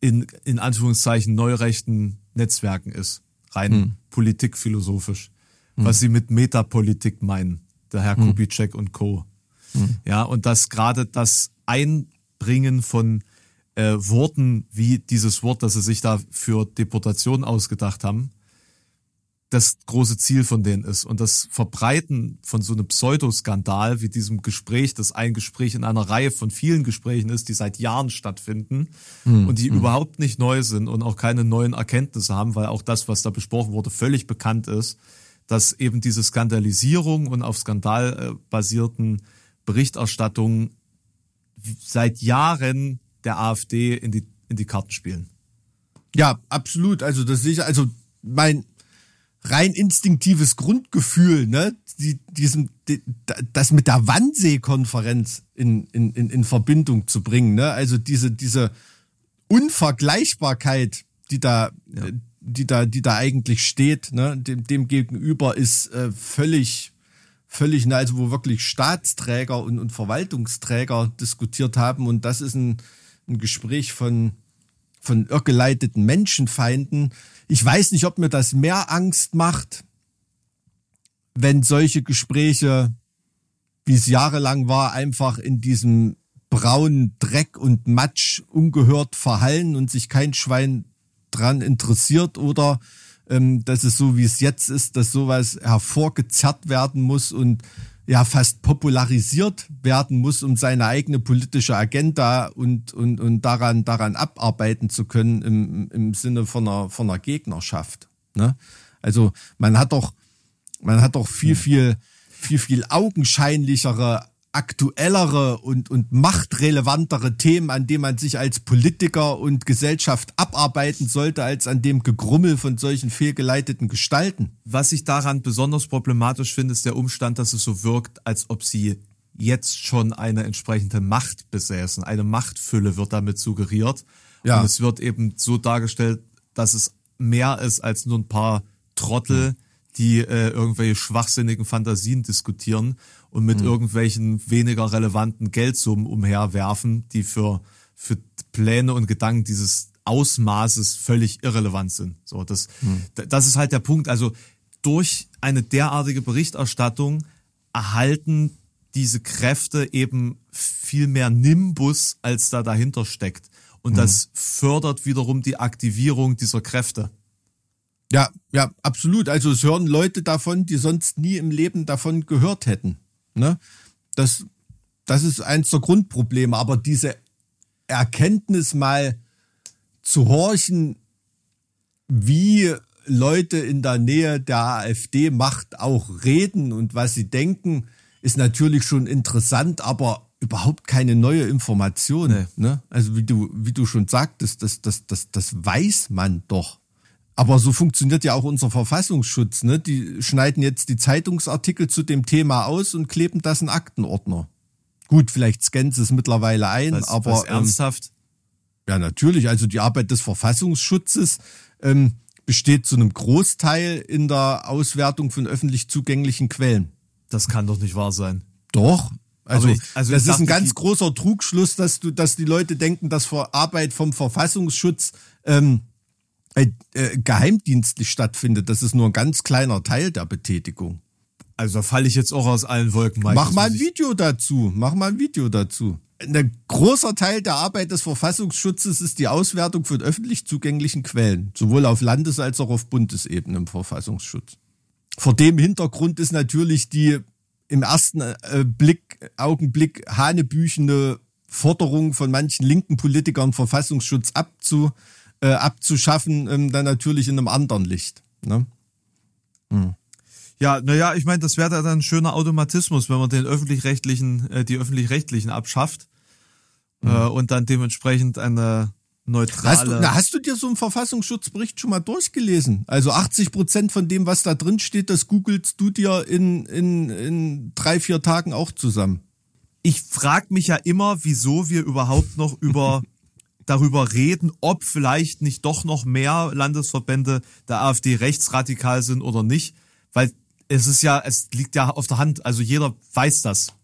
in, in Anführungszeichen neurechten Netzwerken ist. Rein hm. politikphilosophisch. Hm. Was sie mit Metapolitik meinen. Der Herr hm. Kubitschek und Co. Hm. Ja, und dass gerade das Einbringen von äh, Worten wie dieses Wort, das sie sich da für Deportation ausgedacht haben, das große Ziel von denen ist. Und das Verbreiten von so einem Pseudoskandal wie diesem Gespräch, das ein Gespräch in einer Reihe von vielen Gesprächen ist, die seit Jahren stattfinden mhm. und die mhm. überhaupt nicht neu sind und auch keine neuen Erkenntnisse haben, weil auch das, was da besprochen wurde, völlig bekannt ist, dass eben diese Skandalisierung und auf Skandal basierten Berichterstattungen seit Jahren der AfD in die, in die Karten spielen. Ja, absolut. Also das sehe ich, also mein rein instinktives Grundgefühl, ne, die, diesem, die, das mit der Wannsee-Konferenz in, in, in, in Verbindung zu bringen, ne, also diese, diese Unvergleichbarkeit, die da, ja. die da, die da eigentlich steht, ne, dem, dem gegenüber ist äh, völlig, völlig, ne, also wo wirklich Staatsträger und, und Verwaltungsträger diskutiert haben. Und das ist ein, ein Gespräch von, von irrgeleiteten Menschenfeinden. Ich weiß nicht, ob mir das mehr Angst macht, wenn solche Gespräche, wie es jahrelang war, einfach in diesem braunen Dreck und Matsch ungehört verhallen und sich kein Schwein dran interessiert oder ähm, dass es so wie es jetzt ist, dass sowas hervorgezerrt werden muss und ja fast popularisiert werden muss, um seine eigene politische Agenda und, und, und daran, daran abarbeiten zu können im, im Sinne von einer, von einer Gegnerschaft. Ne? Also man hat doch, man hat doch viel, viel, viel, viel augenscheinlichere aktuellere und, und machtrelevantere Themen, an denen man sich als Politiker und Gesellschaft abarbeiten sollte, als an dem Gegrummel von solchen fehlgeleiteten Gestalten. Was ich daran besonders problematisch finde, ist der Umstand, dass es so wirkt, als ob sie jetzt schon eine entsprechende Macht besäßen. Eine Machtfülle wird damit suggeriert. Ja. Und es wird eben so dargestellt, dass es mehr ist als nur ein paar Trottel, mhm. die äh, irgendwelche schwachsinnigen Fantasien diskutieren und mit mhm. irgendwelchen weniger relevanten Geldsummen umherwerfen, die für, für Pläne und Gedanken dieses Ausmaßes völlig irrelevant sind. So, das, mhm. das ist halt der Punkt. Also durch eine derartige Berichterstattung erhalten diese Kräfte eben viel mehr Nimbus, als da dahinter steckt. Und mhm. das fördert wiederum die Aktivierung dieser Kräfte. Ja, ja, absolut. Also es hören Leute davon, die sonst nie im Leben davon gehört hätten. Ne? Das, das ist eins der Grundprobleme. Aber diese Erkenntnis mal zu horchen, wie Leute in der Nähe der AfD-Macht auch reden und was sie denken, ist natürlich schon interessant, aber überhaupt keine neue Information. Ne? Also wie du, wie du schon sagtest, das, das, das, das weiß man doch. Aber so funktioniert ja auch unser Verfassungsschutz. Ne? Die schneiden jetzt die Zeitungsartikel zu dem Thema aus und kleben das in Aktenordner. Gut, vielleicht scannen sie es mittlerweile ein, was, aber. Was ernsthaft? Ähm, ja, natürlich. Also die Arbeit des Verfassungsschutzes ähm, besteht zu einem Großteil in der Auswertung von öffentlich zugänglichen Quellen. Das kann doch nicht wahr sein. Doch. Also, ich, also das ist ein ganz großer Trugschluss, dass du, dass die Leute denken, dass Arbeit vom Verfassungsschutz ähm, äh, äh, geheimdienstlich stattfindet. Das ist nur ein ganz kleiner Teil der Betätigung. Also da falle ich jetzt auch aus allen Wolken. Mach mal ein Video dazu. Mach mal ein Video dazu. Ein großer Teil der Arbeit des Verfassungsschutzes ist die Auswertung von öffentlich zugänglichen Quellen, sowohl auf Landes- als auch auf Bundesebene im Verfassungsschutz. Vor dem Hintergrund ist natürlich die im ersten äh, Blick, Augenblick hanebüchende Forderung von manchen linken Politikern, Verfassungsschutz abzu, äh, abzuschaffen, ähm, dann natürlich in einem anderen Licht. Ne? Hm. Ja, naja, ich meine, das wäre dann ein schöner Automatismus, wenn man den öffentlich-rechtlichen, äh, die öffentlich-rechtlichen abschafft mhm. äh, und dann dementsprechend eine neutrale. Hast du, na, hast du dir so einen Verfassungsschutzbericht schon mal durchgelesen? Also 80 Prozent von dem, was da drin steht, das googelst du dir in, in, in drei, vier Tagen auch zusammen. Ich frage mich ja immer, wieso wir überhaupt noch über (laughs) darüber reden, ob vielleicht nicht doch noch mehr Landesverbände der AfD rechtsradikal sind oder nicht, weil es ist ja, es liegt ja auf der Hand, also jeder weiß das.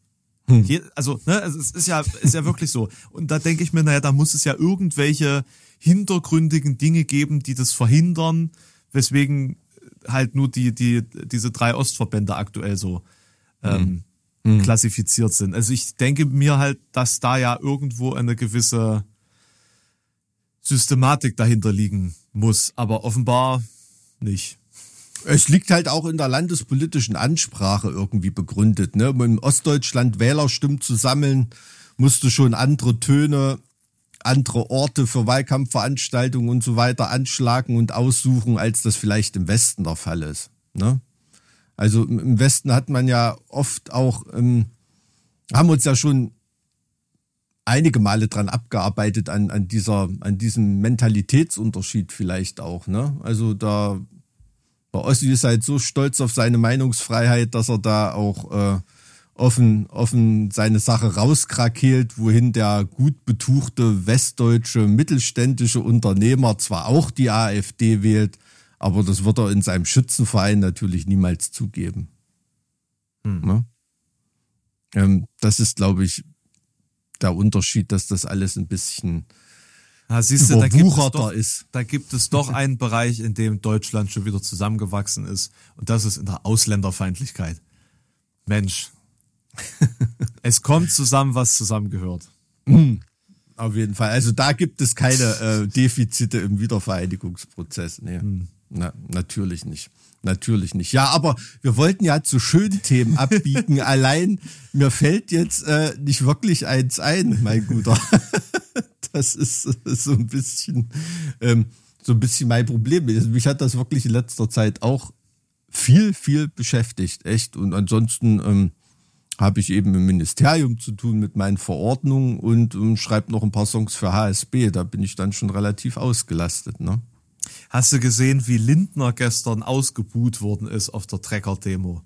Hm. Je, also, ne, es ist ja, ist ja wirklich so. Und da denke ich mir, naja, da muss es ja irgendwelche hintergründigen Dinge geben, die das verhindern, weswegen halt nur die, die, diese drei Ostverbände aktuell so ähm, hm. hm. klassifiziert sind. Also ich denke mir halt, dass da ja irgendwo eine gewisse Systematik dahinter liegen muss, aber offenbar nicht. Es liegt halt auch in der landespolitischen Ansprache irgendwie begründet. Ne? Um in Ostdeutschland Wählerstimmen zu sammeln, musst du schon andere Töne, andere Orte für Wahlkampfveranstaltungen und so weiter anschlagen und aussuchen, als das vielleicht im Westen der Fall ist. Ne? Also im Westen hat man ja oft auch, ähm, haben uns ja schon einige Male dran abgearbeitet, an, an, dieser, an diesem Mentalitätsunterschied vielleicht auch. Ne? Also da, der Ossi ist halt so stolz auf seine Meinungsfreiheit, dass er da auch äh, offen, offen seine Sache rauskrakeelt, wohin der gut betuchte westdeutsche mittelständische Unternehmer zwar auch die AfD wählt, aber das wird er in seinem Schützenverein natürlich niemals zugeben. Hm. Ne? Ähm, das ist, glaube ich, der Unterschied, dass das alles ein bisschen ja, siehst du, da gibt, es doch, ist. da gibt es doch einen Bereich, in dem Deutschland schon wieder zusammengewachsen ist. Und das ist in der Ausländerfeindlichkeit. Mensch. (laughs) es kommt zusammen, was zusammengehört. Auf jeden Fall. Also da gibt es keine äh, Defizite im Wiedervereinigungsprozess. Nee. Hm. Na, natürlich nicht. Natürlich nicht. Ja, aber wir wollten ja zu schönen Themen abbiegen. (laughs) Allein mir fällt jetzt äh, nicht wirklich eins ein, mein Guter. (laughs) das ist, ist so ein bisschen, ähm, so ein bisschen mein Problem. Also mich hat das wirklich in letzter Zeit auch viel, viel beschäftigt, echt. Und ansonsten ähm, habe ich eben im Ministerium zu tun mit meinen Verordnungen und ähm, schreibe noch ein paar Songs für HSB. Da bin ich dann schon relativ ausgelastet, ne? Hast du gesehen, wie Lindner gestern ausgebuht worden ist auf der Trecker-Demo?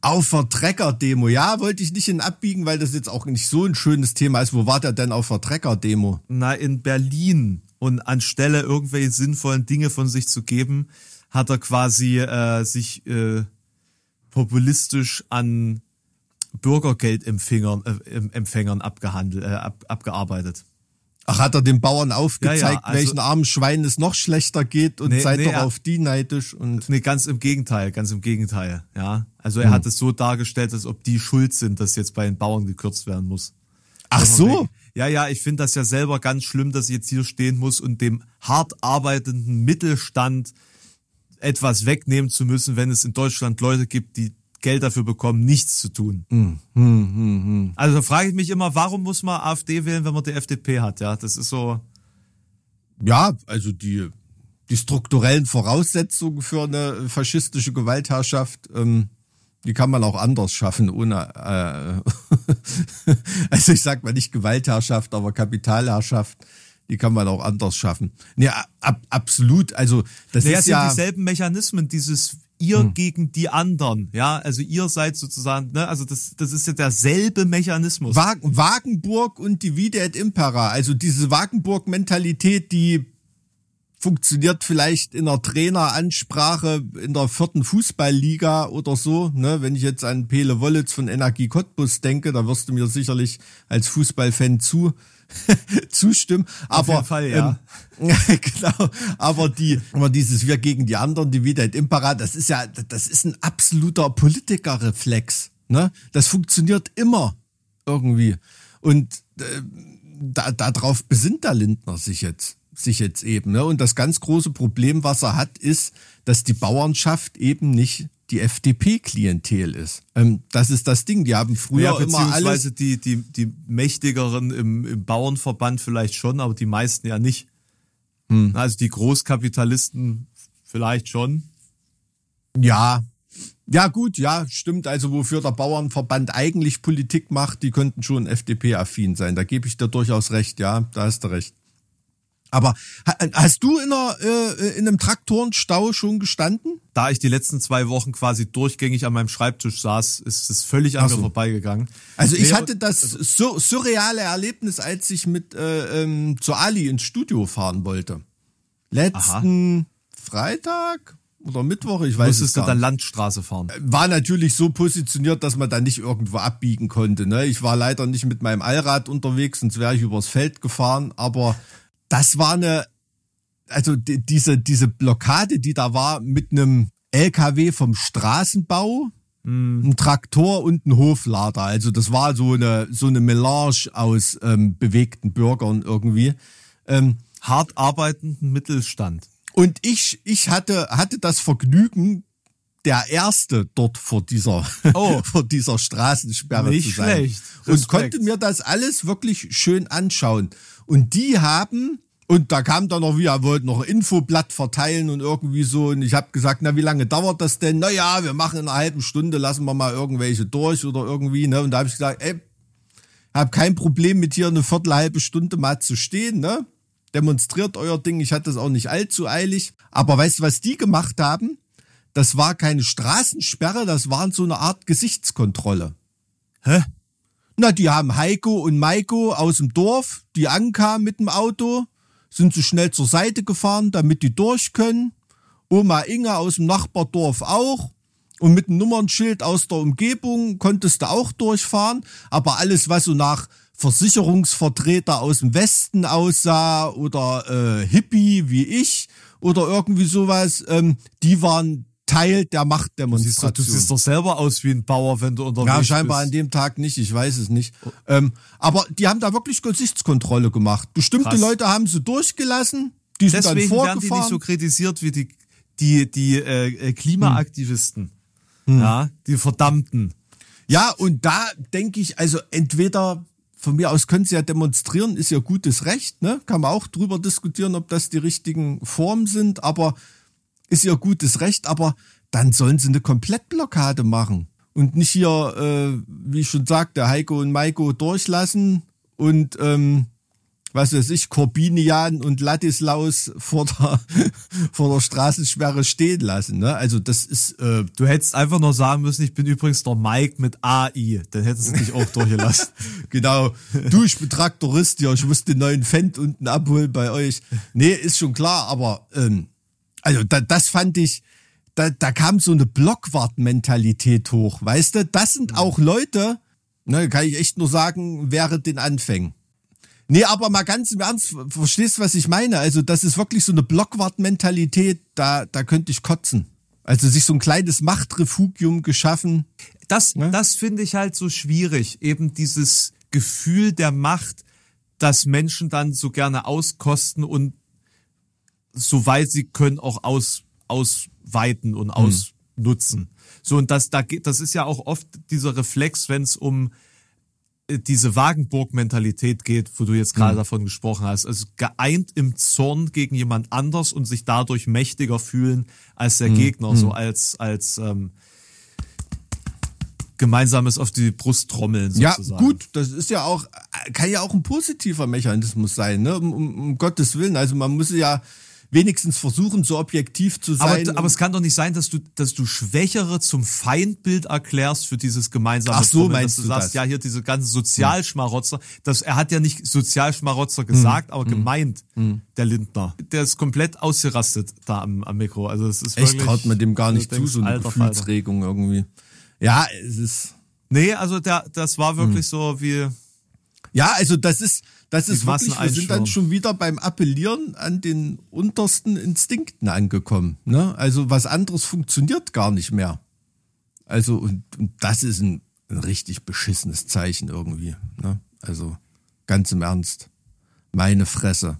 Auf der Trecker-Demo, ja, wollte ich nicht in abbiegen, weil das jetzt auch nicht so ein schönes Thema ist. Wo war der denn auf der Trecker-Demo? Na, in Berlin. Und anstelle irgendwelche sinnvollen Dinge von sich zu geben, hat er quasi äh, sich äh, populistisch an Bürgergeldempfängern äh, Empfängern abgehandelt, äh, ab, abgearbeitet. Ach, hat er den Bauern aufgezeigt, ja, ja, also, welchen armen Schweinen es noch schlechter geht und nee, seid nee, doch auf die neidisch und. Nee, ganz im Gegenteil, ganz im Gegenteil, ja. Also er hm. hat es so dargestellt, als ob die schuld sind, dass jetzt bei den Bauern gekürzt werden muss. Ach so? Ja, ja, ich finde das ja selber ganz schlimm, dass ich jetzt hier stehen muss und dem hart arbeitenden Mittelstand etwas wegnehmen zu müssen, wenn es in Deutschland Leute gibt, die Geld dafür bekommen, nichts zu tun. Mm, mm, mm, also da frage ich mich immer, warum muss man AfD wählen, wenn man die FDP hat? Ja, das ist so. Ja, also die, die strukturellen Voraussetzungen für eine faschistische Gewaltherrschaft, ähm, die kann man auch anders schaffen, ohne, äh, (laughs) also ich sag mal nicht Gewaltherrschaft, aber Kapitalherrschaft die kann man auch anders schaffen. Nee, ab, absolut. Also das naja, ist ja dieselben Mechanismen, dieses ihr hm. gegen die anderen, ja, also ihr seid sozusagen, ne, also das, das ist ja derselbe Mechanismus. Wagenburg und die Vide et Impera, also diese Wagenburg-Mentalität, die funktioniert vielleicht in der Traineransprache in der vierten Fußballliga oder so. Ne? Wenn ich jetzt an Pele Wollitz von Energie Cottbus denke, da wirst du mir sicherlich als Fußballfan zu (laughs) zustimmen. Aber, Auf jeden Fall, ja. Ähm, (laughs) genau. Aber die, aber dieses Wir gegen die anderen, die Vita Impera, das ist ja, das ist ein absoluter Politikerreflex. Ne? Das funktioniert immer irgendwie. Und äh, da, darauf besinnt der Lindner sich jetzt sich jetzt eben. Ne? Und das ganz große Problem, was er hat, ist, dass die Bauernschaft eben nicht die FDP-Klientel ist. Ähm, das ist das Ding. Die haben früher ja, immer alles. Die, die, die mächtigeren im, im Bauernverband vielleicht schon, aber die meisten ja nicht. Hm. Also die Großkapitalisten vielleicht schon. Ja. Ja, gut, ja, stimmt. Also, wofür der Bauernverband eigentlich Politik macht, die könnten schon FDP-affin sein. Da gebe ich dir durchaus recht, ja, da hast du recht. Aber hast du in, einer, äh, in einem Traktorenstau schon gestanden? Da ich die letzten zwei Wochen quasi durchgängig an meinem Schreibtisch saß, ist es völlig an so. mir vorbeigegangen. Also ich hatte das sur surreale Erlebnis, als ich mit äh, ähm, zu Ali ins Studio fahren wollte. Letzten Aha. Freitag oder Mittwoch, ich weiß Musstest es gar du dann Landstraße fahren? War natürlich so positioniert, dass man da nicht irgendwo abbiegen konnte. Ne? Ich war leider nicht mit meinem Allrad unterwegs, sonst wäre ich übers Feld gefahren, aber das war eine, also die, diese, diese Blockade, die da war mit einem LKW vom Straßenbau, mm. ein Traktor und ein Hoflader. Also das war so eine, so eine Melange aus ähm, bewegten Bürgern irgendwie. Ähm, Hart arbeitenden Mittelstand. Und ich, ich hatte, hatte das Vergnügen, der erste dort vor dieser, (laughs) oh. vor dieser Straßensperre Nicht zu sein. Schlecht. Und konnte mir das alles wirklich schön anschauen. Und die haben, und da kam dann noch, wir wollten noch ein Infoblatt verteilen und irgendwie so. Und ich habe gesagt, na, wie lange dauert das denn? Naja, wir machen in einer halben Stunde, lassen wir mal irgendwelche durch oder irgendwie. Ne? Und da habe ich gesagt, ey, hab kein Problem mit hier eine Viertel, halbe Stunde mal zu stehen, ne? Demonstriert euer Ding, ich hatte das auch nicht allzu eilig. Aber weißt du, was die gemacht haben? Das war keine Straßensperre, das war so eine Art Gesichtskontrolle. Hä? Na, die haben Heiko und Maiko aus dem Dorf, die ankamen mit dem Auto, sind so schnell zur Seite gefahren, damit die durch können. Oma Inge aus dem Nachbardorf auch. Und mit einem Nummernschild aus der Umgebung konntest du auch durchfahren. Aber alles, was so nach Versicherungsvertreter aus dem Westen aussah oder äh, Hippie wie ich oder irgendwie sowas, ähm, die waren Teil der Du siehst, Machtdemonstration. du siehst doch selber aus wie ein Bauer, wenn du unterwegs Ja, scheinbar an bist. dem Tag nicht, ich weiß es nicht. Ähm, aber die haben da wirklich Gesichtskontrolle gemacht. Bestimmte Krass. Leute haben sie durchgelassen, die sind Deswegen dann werden die vorgefahren. nicht so kritisiert wie die, die, die äh, äh, Klimaaktivisten. Hm. Ja, die Verdammten. ja, und da denke ich, also entweder von mir aus können sie ja demonstrieren, ist ja gutes Recht, ne? Kann man auch drüber diskutieren, ob das die richtigen Formen sind, aber ist ja gutes Recht, aber dann sollen sie eine Komplettblockade machen und nicht hier, äh, wie ich schon sagte, Heiko und Maiko durchlassen und ähm, was weiß ich, Corbinian und Ladislaus vor der, (laughs) vor der Straßensperre stehen lassen. Ne? Also das ist äh, Du hättest einfach nur sagen müssen, ich bin übrigens der Mike mit AI. Dann hättest du dich auch (laughs) durchgelassen. genau. Du, ich bin Traktorist, ja, ich muss den neuen Fendt unten abholen bei euch. Nee, ist schon klar, aber ähm, also da, das fand ich, da, da kam so eine Blockwart-Mentalität hoch, weißt du? Das sind auch Leute, ne, kann ich echt nur sagen, während den Anfängen. Nee, aber mal ganz im Ernst, verstehst du, was ich meine? Also, das ist wirklich so eine Blockwart-Mentalität, da, da könnte ich kotzen. Also, sich so ein kleines Machtrefugium geschaffen. Das, das finde ich halt so schwierig. Eben dieses Gefühl der Macht, das Menschen dann so gerne auskosten und soweit sie können auch aus, ausweiten und ausnutzen. So, und das, da geht, das ist ja auch oft dieser Reflex, wenn es um äh, diese Wagenburg-Mentalität geht, wo du jetzt gerade davon gesprochen hast. Also geeint im Zorn gegen jemand anders und sich dadurch mächtiger fühlen als der Gegner, so als, als ähm, gemeinsames auf die Brust trommeln Ja, sozusagen. gut, das ist ja auch, kann ja auch ein positiver Mechanismus sein, ne? Um, um, um Gottes Willen. Also man muss ja wenigstens versuchen, so objektiv zu sein. Aber, aber es kann doch nicht sein, dass du, dass du Schwächere zum Feindbild erklärst für dieses gemeinsame Ach so, Trommeln, meinst dass du sagst, das? ja, hier diese ganzen Sozialschmarotzer, das, er hat ja nicht Sozialschmarotzer gesagt, Hm. aber gemeint, der Lindner. Der ist komplett ausgerastet da am, am Mikro. Also es ist Echt wirklich, traut man dem gar nicht zu, so eine alter. Gefühlsregung irgendwie. Ja, es ist. Nee, also der, das war wirklich Hm. so wie, Ja, also das ist, das ist wirklich, wir sind dann schon wieder beim Appellieren an den untersten Instinkten angekommen. Ne? Also was anderes funktioniert gar nicht mehr. Also, und, und das ist ein, ein richtig beschissenes Zeichen irgendwie. Ne? Also, ganz im Ernst. Meine Fresse.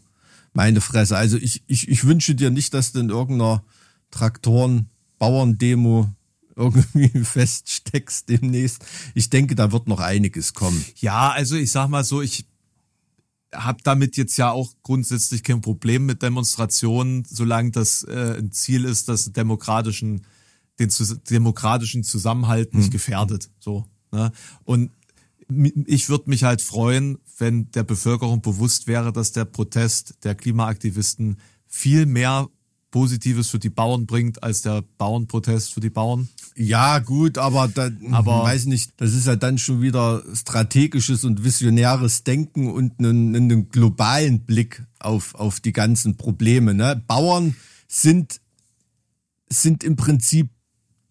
Meine Fresse. Also ich, ich, ich wünsche dir nicht, dass du in irgendeiner Traktoren-Bauerndemo irgendwie (laughs) feststeckst demnächst. Ich denke, da wird noch einiges kommen. Ja, also ich sag mal so, ich habe damit jetzt ja auch grundsätzlich kein Problem mit Demonstrationen, solange das äh, ein Ziel ist, das demokratischen, den zu, demokratischen Zusammenhalt nicht gefährdet. So. Ne? Und ich würde mich halt freuen, wenn der Bevölkerung bewusst wäre, dass der Protest der Klimaaktivisten viel mehr Positives für die Bauern bringt als der Bauernprotest für die Bauern. Ja, gut, aber da, Aber- weiß nicht, das ist ja dann schon wieder strategisches und visionäres Denken und einen, einen globalen Blick auf, auf die ganzen Probleme. Ne? Bauern sind, sind im Prinzip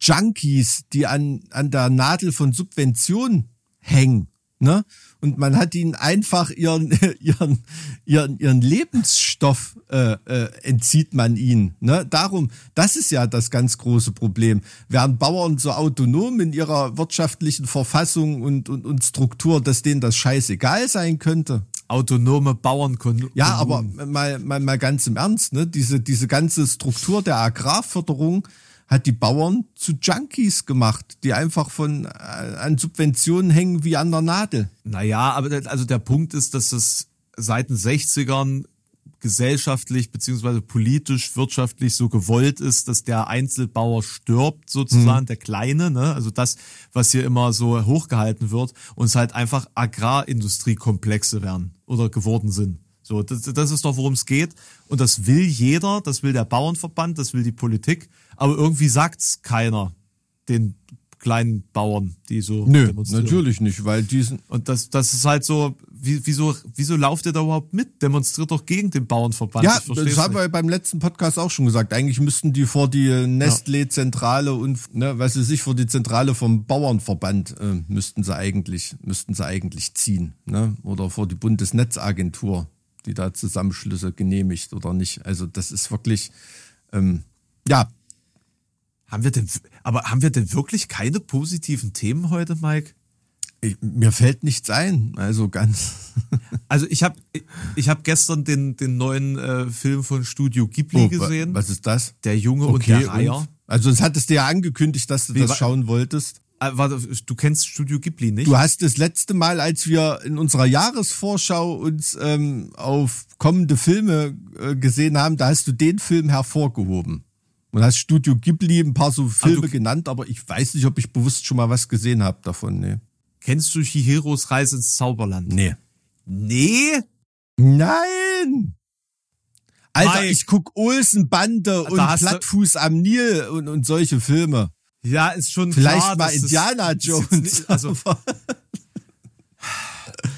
Junkies, die an, an der Nadel von Subvention hängen. Ne? Und man hat ihnen einfach ihren, (laughs) ihren, ihren, ihren Lebensstoff äh, äh, entzieht man ihnen. Ne? Darum, das ist ja das ganz große Problem. Wären Bauern so autonom in ihrer wirtschaftlichen Verfassung und, und, und Struktur, dass denen das scheißegal sein könnte. Autonome Bauern Ja, aber mal, mal, mal ganz im Ernst, ne? Diese, diese ganze Struktur der Agrarförderung hat die Bauern zu Junkies gemacht, die einfach von äh, an Subventionen hängen wie an der Nadel. Naja, aber der, also der Punkt ist, dass es seit den 60ern gesellschaftlich beziehungsweise politisch, wirtschaftlich so gewollt ist, dass der Einzelbauer stirbt, sozusagen, mhm. der Kleine, ne? Also das, was hier immer so hochgehalten wird, und es halt einfach Agrarindustriekomplexe werden oder geworden sind. So, das, das ist doch, worum es geht. Und das will jeder, das will der Bauernverband, das will die Politik, aber irgendwie sagt's keiner den kleinen Bauern, die so Nö, natürlich nicht, weil diesen und das das ist halt so wie, wieso wieso lauft ihr da überhaupt mit? Demonstriert doch gegen den Bauernverband. Ja, das haben wir beim letzten Podcast auch schon gesagt. Eigentlich müssten die vor die Nestlé Zentrale und ne, was sie sich vor die Zentrale vom Bauernverband äh, müssten sie eigentlich müssten sie eigentlich ziehen, ne? Oder vor die Bundesnetzagentur, die da Zusammenschlüsse genehmigt oder nicht. Also das ist wirklich ähm, ja, haben wir denn, aber haben wir denn wirklich keine positiven Themen heute, Mike? Ich, mir fällt nichts ein, also ganz. (laughs) also ich habe ich hab gestern den, den neuen äh, Film von Studio Ghibli oh, gesehen. Was ist das? Der Junge okay, und der Reiher. Und? Also es hattest du ja angekündigt, dass du Wie, das schauen wolltest. Äh, warte, du kennst Studio Ghibli nicht? Du hast das letzte Mal, als wir in unserer Jahresvorschau uns ähm, auf kommende Filme äh, gesehen haben, da hast du den Film hervorgehoben. Und hast Studio Ghibli ein paar so ah, Filme also, genannt, aber ich weiß nicht, ob ich bewusst schon mal was gesehen habe davon. Nee. Kennst du Chihiros Reise ins Zauberland? Nee. Nee? Nein! Alter, Mike. ich guck Olsenbande und Plattfuß am Nil und, und solche Filme. Ja, ist schon Vielleicht klar, mal Indiana Jones. Nicht, also,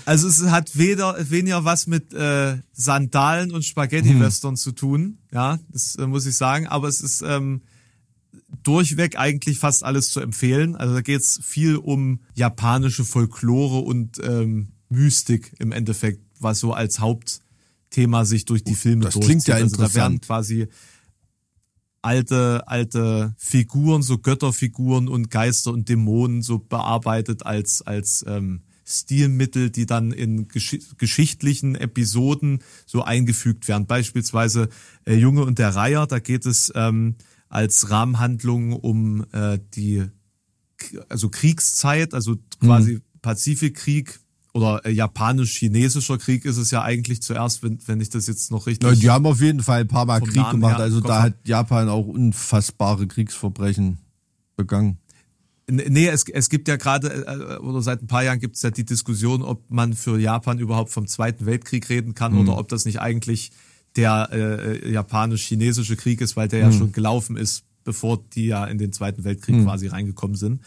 Also es hat weder weniger was mit äh, Sandalen und Spaghetti-Western hm. zu tun, ja, das äh, muss ich sagen. Aber es ist ähm, durchweg eigentlich fast alles zu empfehlen. Also da geht es viel um japanische Folklore und ähm, Mystik im Endeffekt, was so als Hauptthema sich durch die Filme das durchzieht. Klingt ja also da werden quasi alte, alte Figuren, so Götterfiguren und Geister und Dämonen so bearbeitet als, als ähm, Stilmittel, die dann in gesch geschichtlichen Episoden so eingefügt werden. Beispielsweise äh, Junge und der Reiher, da geht es ähm, als Rahmenhandlung um äh, die also Kriegszeit, also quasi mhm. Pazifikkrieg oder äh, japanisch-chinesischer Krieg ist es ja eigentlich zuerst, wenn, wenn ich das jetzt noch richtig. Ja, die haben auf jeden Fall ein paar Mal Krieg Namen gemacht, also da hat Japan auch unfassbare Kriegsverbrechen begangen. Nee, es, es gibt ja gerade, äh, oder seit ein paar Jahren gibt es ja die Diskussion, ob man für Japan überhaupt vom Zweiten Weltkrieg reden kann mhm. oder ob das nicht eigentlich der äh, japanisch-chinesische Krieg ist, weil der mhm. ja schon gelaufen ist, bevor die ja in den Zweiten Weltkrieg mhm. quasi reingekommen sind.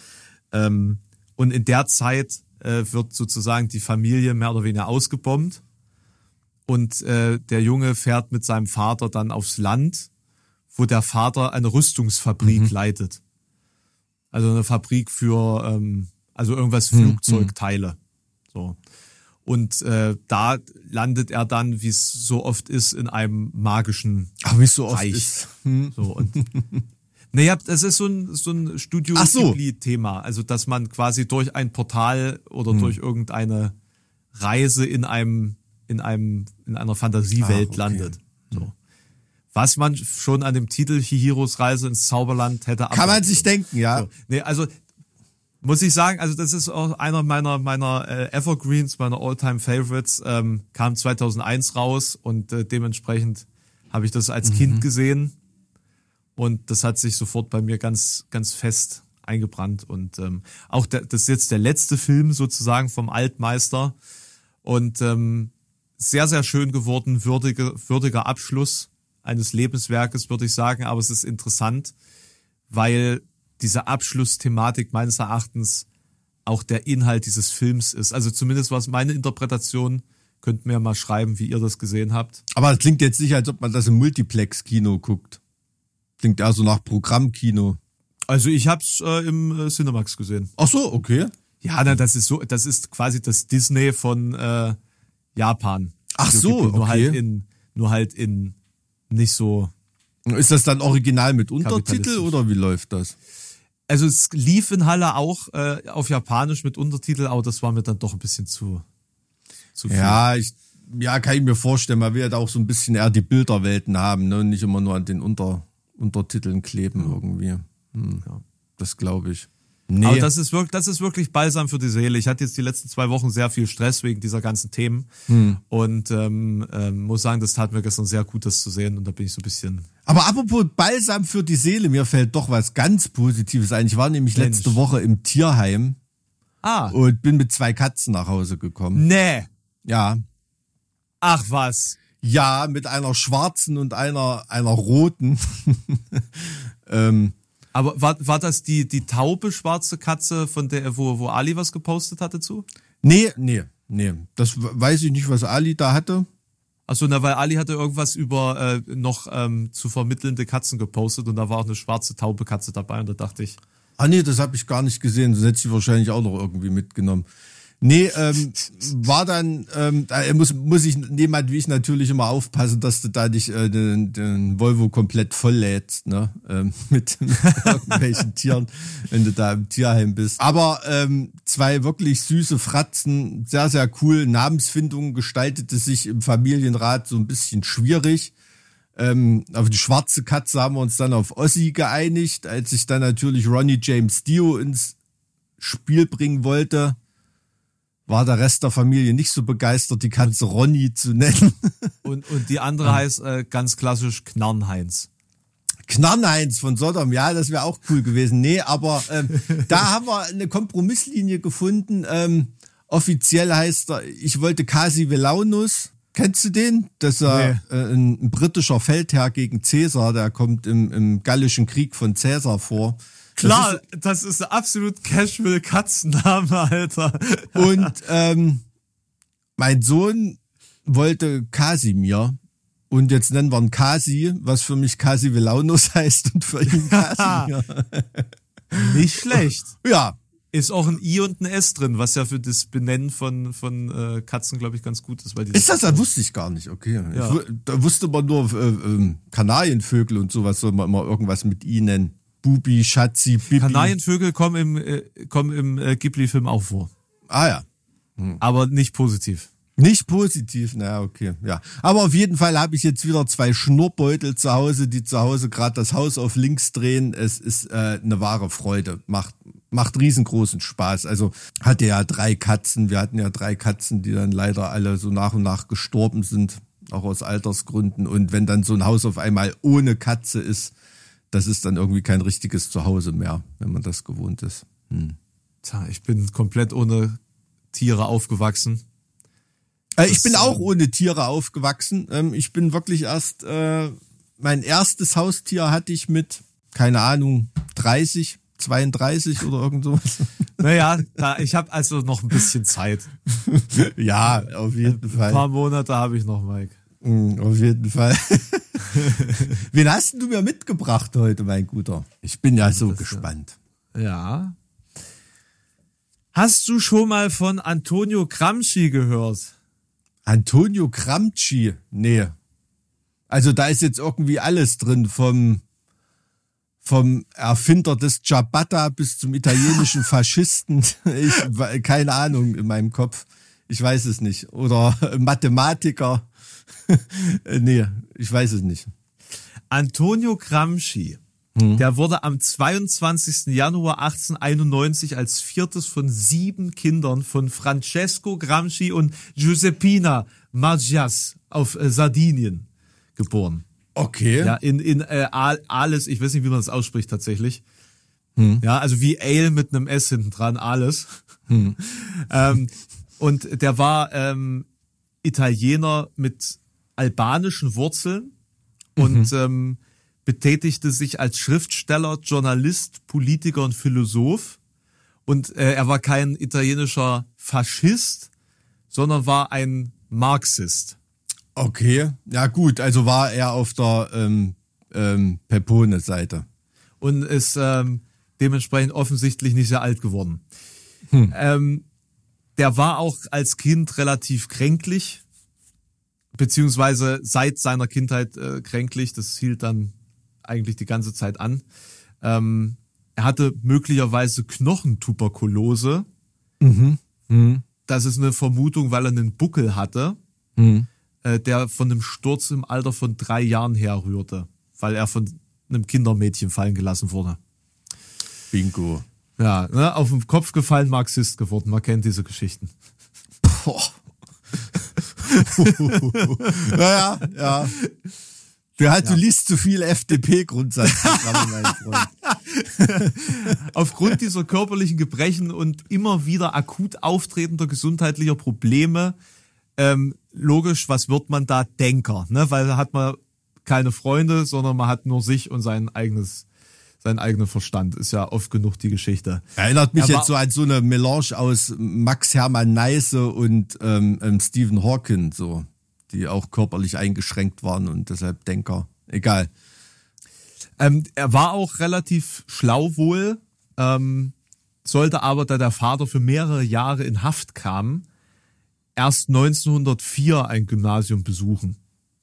Ähm, und in der Zeit äh, wird sozusagen die Familie mehr oder weniger ausgebombt und äh, der Junge fährt mit seinem Vater dann aufs Land, wo der Vater eine Rüstungsfabrik mhm. leitet. Also eine Fabrik für, ähm, also irgendwas hm, Flugzeugteile. Hm. So. Und äh, da landet er dann, wie es so oft ist, in einem magischen Ach, wie es so Reich. oft ist. Hm. So, und Naja, das ist so ein, so ein Studio Ghibli-Thema. Also, dass man quasi durch ein Portal oder hm. durch irgendeine Reise in einem, in einem, in einer Fantasiewelt ah, okay. landet. So was man schon an dem Titel Hihiros Reise ins Zauberland hätte Kann man sich denken, ja. So. Nee, also muss ich sagen, also das ist auch einer meiner meiner äh, Evergreens, meiner Alltime Favorites, ähm, kam 2001 raus und äh, dementsprechend habe ich das als mhm. Kind gesehen und das hat sich sofort bei mir ganz ganz fest eingebrannt und ähm, auch der, das ist jetzt der letzte Film sozusagen vom Altmeister und ähm, sehr sehr schön geworden, würdige, würdiger Abschluss eines Lebenswerkes, würde ich sagen, aber es ist interessant, weil diese Abschlussthematik meines Erachtens auch der Inhalt dieses Films ist. Also zumindest was meine Interpretation. Könnt mir mal schreiben, wie ihr das gesehen habt. Aber es klingt jetzt nicht, als ob man das im Multiplex-Kino guckt. Klingt eher so nach Programmkino. Also ich hab's äh, im äh, Cinemax gesehen. Ach so, okay. Ja, na, das ist so, das ist quasi das Disney von äh, Japan. Ach so, okay. nur halt in, nur halt in nicht so. Ist das dann original mit Untertitel oder wie läuft das? Also es lief in Halle auch äh, auf Japanisch mit Untertitel, aber das war mir dann doch ein bisschen zu, zu viel. Ja, ich, ja, kann ich mir vorstellen, wir ja da auch so ein bisschen eher die Bilderwelten haben, ne? Und nicht immer nur an den Unter, Untertiteln kleben ja. irgendwie. Hm. Ja. Das glaube ich. Nee. Aber das ist wirklich, das ist wirklich balsam für die Seele. Ich hatte jetzt die letzten zwei Wochen sehr viel Stress wegen dieser ganzen Themen Hm. und ähm, ähm, muss sagen, das tat mir gestern sehr gut, das zu sehen und da bin ich so ein bisschen. Aber apropos Balsam für die Seele, mir fällt doch was ganz Positives ein. Ich war nämlich Mensch. letzte Woche im Tierheim Ah, und bin mit zwei Katzen nach Hause gekommen. nee. Ja. Ach was. Ja, mit einer schwarzen und einer, einer roten. (laughs) ähm, Aber war, war das die, die taube schwarze Katze, von der, wo, wo Ali was gepostet hatte zu? nee, nee, nee. Das weiß ich nicht, was Ali da hatte. Achso, na, weil Ali hatte irgendwas über äh, noch ähm, zu vermittelnde Katzen gepostet und da war auch eine schwarze taube Katze dabei und da dachte ich, Ah nee, das habe ich gar nicht gesehen. Das hätte sie wahrscheinlich auch noch irgendwie mitgenommen. Nee, ähm, war dann, ähm, da muss, muss ich jemand wie ich natürlich immer aufpassen, dass du da nicht äh, den, den Volvo komplett volllädst, ne? Ähm, mit, (laughs) mit irgendwelchen Tieren, wenn du da im Tierheim bist. Aber ähm, zwei wirklich süße Fratzen, sehr, sehr cool. Namensfindung gestaltete sich im Familienrat so ein bisschen schwierig. Ähm, auf die schwarze Katze haben wir uns dann auf Ossi geeinigt, als ich dann natürlich Ronnie James Dio ins Spiel bringen wollte, war der Rest der Familie nicht so begeistert, die Katze Ronny zu nennen. (laughs) und, und die andere heißt äh, ganz klassisch Knarnheinz. Knarnheinz von Sodom, ja, das wäre auch cool gewesen. Nee, aber ähm, da (laughs) haben wir eine Kompromisslinie gefunden. Ähm, offiziell heißt er, ich wollte Kasi Velaunus. Kennst du den? Das ist äh, ein, ein britischer Feldherr gegen Cäsar, der kommt im, im Gallischen Krieg von Cäsar vor. Klar, das ist ein absolut casual Katzenname, Alter. Und ähm, mein Sohn wollte Kasimir. Und jetzt nennen wir ihn Kasi, was für mich Kasi Velaunus (laughs) heißt und für ihn Kasimir. (laughs) Nicht schlecht. ja, Ist auch ein I und ein S drin, was ja für das Benennen von, von äh, Katzen, glaube ich, ganz gut ist. Weil die Ist das? Das wusste ich gar nicht. Okay. Ja. Ich, da wusste man nur äh, ähm, Kanarienvögel und sowas soll man immer irgendwas mit i nennen. Bubi, Schatzi, Bibi. Kanarienvögel kommen im, äh, kommen im äh, Ghibli-Film auch vor. Ah ja. Aber nicht positiv. Nicht positiv, na okay, ja. Aber auf jeden Fall habe ich jetzt wieder zwei Schnurrbeutel zu Hause, die zu Hause gerade das Haus auf links drehen. Es ist äh, eine wahre Freude, macht macht riesengroßen Spaß. Also hatte ja drei Katzen, wir hatten ja drei Katzen, die dann leider alle so nach und nach gestorben sind, auch aus Altersgründen. Und wenn dann so ein Haus auf einmal ohne Katze ist, das ist dann irgendwie kein richtiges Zuhause mehr, wenn man das gewohnt ist. Tja, ich bin komplett ohne Tiere aufgewachsen. Äh, ich Das, bin auch ähm, ohne Tiere aufgewachsen. Ähm, ich bin wirklich erst, äh, mein erstes Haustier hatte ich mit, keine Ahnung, 30, 32 oder irgend sowas. (laughs) Naja, da, ich habe also noch ein bisschen Zeit. (laughs) ja, auf jeden Ein Fall. paar Monate habe ich noch, Mike. Mm, Auf jeden Fall. (laughs) (laughs) Wen hast du mir mitgebracht heute, mein Guter? Ich bin ja so gespannt. Ja. Hast du schon mal von Antonio Gramsci gehört? Antonio Gramsci? Nee. Also da ist jetzt irgendwie alles drin, vom, vom Erfinder des Ciabatta bis zum italienischen (laughs) Faschisten. Ich, keine Ahnung in meinem Kopf. Ich weiß es nicht. Oder Mathematiker. (laughs) nee, ich weiß es nicht. Antonio Gramsci, der wurde am 22. Januar 1891 als viertes von sieben Kindern von Francesco Gramsci und Giuseppina Maggias auf äh, Sardinien geboren. Okay. Ja, in, in äh, Al- alles, ich weiß nicht, wie man das ausspricht tatsächlich. Ja, also wie Ale mit einem S hinten dran, alles. (laughs) ähm, und der war ähm, Italiener mit albanischen Wurzeln und ähm, betätigte sich als Schriftsteller, Journalist, Politiker und Philosoph. Und äh, er war kein italienischer Faschist, sondern war ein Marxist. Okay. Ja gut, also war er auf der ähm, ähm, Pepone-Seite. und ist ähm, dementsprechend offensichtlich nicht sehr alt geworden. Ähm, der war auch als Kind relativ kränklich, beziehungsweise seit seiner Kindheit äh, kränklich. Das hielt dann eigentlich die ganze Zeit an. Ähm, er hatte möglicherweise Knochentuberkulose. Das ist eine Vermutung, weil er einen Buckel hatte, äh, der von einem Sturz im Alter von drei Jahren herrührte, weil er von einem Kindermädchen fallen gelassen wurde. Bingo. Ja, ne, auf den Kopf gefallen, Marxist geworden. Man kennt diese Geschichten. Boah. naja, (laughs) ja. Du, halt, du liest zu viel FDP-Grundsatzprogramme, mein Freund. (laughs) Aufgrund dieser körperlichen Gebrechen und immer wieder akut auftretender gesundheitlicher Probleme, ähm, logisch, was wird man da Denker? Ne? Weil da hat man keine Freunde, sondern man hat nur sich und sein eigenes sein eigener Verstand. Ist ja oft genug die Geschichte. Erinnert mich Er jetzt so an so eine Melange aus Max Hermann Neise und ähm, ähm, Stephen Hawking, so, die auch körperlich eingeschränkt waren und deshalb Denker. Egal. Ähm, er war auch relativ schlau wohl, ähm, sollte aber, da der Vater für mehrere Jahre in Haft kam, erst 1904 ein Gymnasium besuchen.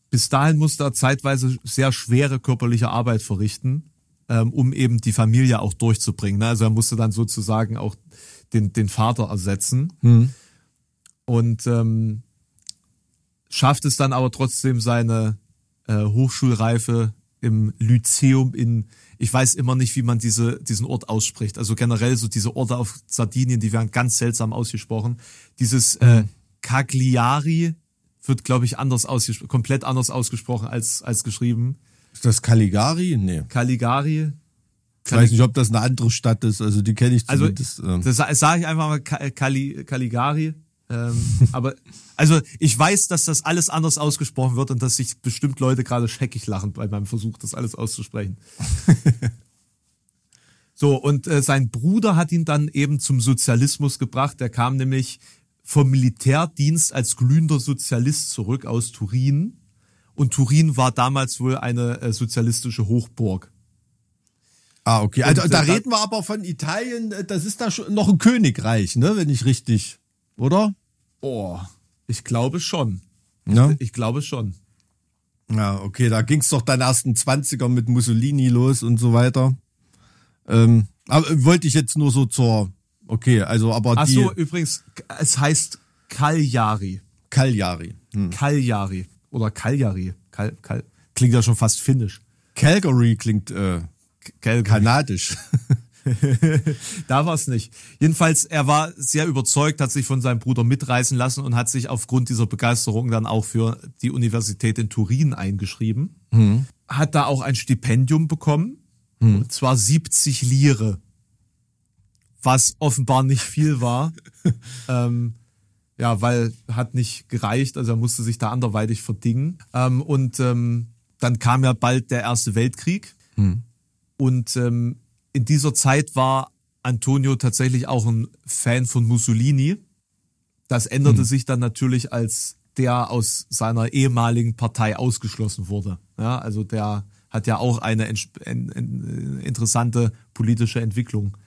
Bis dahin musste er zeitweise sehr schwere körperliche Arbeit verrichten, ähm, um eben die Familie auch durchzubringen. Ne? Also er musste dann sozusagen auch den, den Vater ersetzen. Und ähm, schafft es dann aber trotzdem seine äh, Hochschulreife im Lyzeum in, ich weiß immer nicht, wie man diese, diesen Ort ausspricht. Also generell so diese Orte auf Sardinien, die werden ganz seltsam ausgesprochen. Dieses äh, Cagliari wird, glaube ich, anders ausgesprochen, komplett anders ausgesprochen als, als geschrieben. Ist das Caligari? Nee. Caligari. Ich weiß nicht, ob das eine andere Stadt ist. Also die kenne ich Also, zumindest. ähm. das sage ich einfach mal Cali, Caligari. Ähm, (laughs) aber, also, ich weiß, dass das alles anders ausgesprochen wird und dass sich bestimmt Leute gerade scheckig lachen bei meinem Versuch, das alles auszusprechen. (laughs) so, und äh, sein Bruder hat ihn dann eben zum Sozialismus gebracht. Der kam nämlich vom Militärdienst als glühender Sozialist zurück aus Turin. Und Turin war damals wohl eine äh, sozialistische Hochburg. Ah, okay. Also, Und, da äh, da- reden wir aber von Italien. Das ist da schon noch ein Königreich, ne? Wenn ich richtig, oder? Oh, ich glaube schon. Ja. Ich glaube schon. Ja, okay. Da ging's doch dann erst in 20er mit Mussolini los und so weiter. Ähm, aber äh, wollte ich jetzt nur so zur. Okay, also aber Ach die so, übrigens, es heißt Cagliari. Cagliari. Hm. Cagliari oder Cagliari. Cal, Cal, klingt ja schon fast finnisch. Calgary klingt äh, Calgary. kanadisch. (laughs) Da war es nicht. Jedenfalls, er war sehr überzeugt, hat sich von seinem Bruder mitreißen lassen und hat sich aufgrund dieser Begeisterung dann auch für die Universität in Turin eingeschrieben. Hat da auch ein Stipendium bekommen. Und zwar 70 Lire. Was offenbar nicht viel war. (laughs) ähm, ja, weil hat nicht gereicht, also er musste sich da anderweitig verdingen. Ähm, und ähm, dann kam ja bald der Erste Weltkrieg. Und ähm, in dieser Zeit war Antonio tatsächlich auch ein Fan von Mussolini. Das änderte sich dann natürlich, als der aus seiner ehemaligen Partei ausgeschlossen wurde. Ja, also der hat ja auch eine interessante politische Entwicklung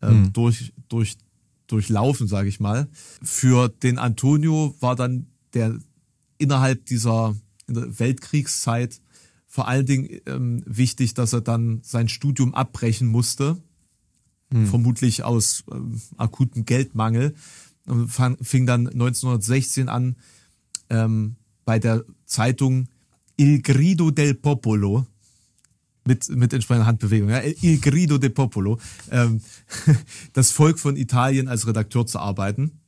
ähm, durch, durch, durchlaufen, sage ich mal. Für den Antonio war dann der innerhalb dieser Weltkriegszeit vor allen Dingen ähm, wichtig, dass er dann sein Studium abbrechen musste, vermutlich aus ähm, akutem Geldmangel. Und fang, fing dann 1916 an, ähm, bei der Zeitung Il Grido del Popolo, mit, mit entsprechender Handbewegung, ja, Il Grido del Popolo, ähm, (laughs) das Volk von Italien als Redakteur zu arbeiten.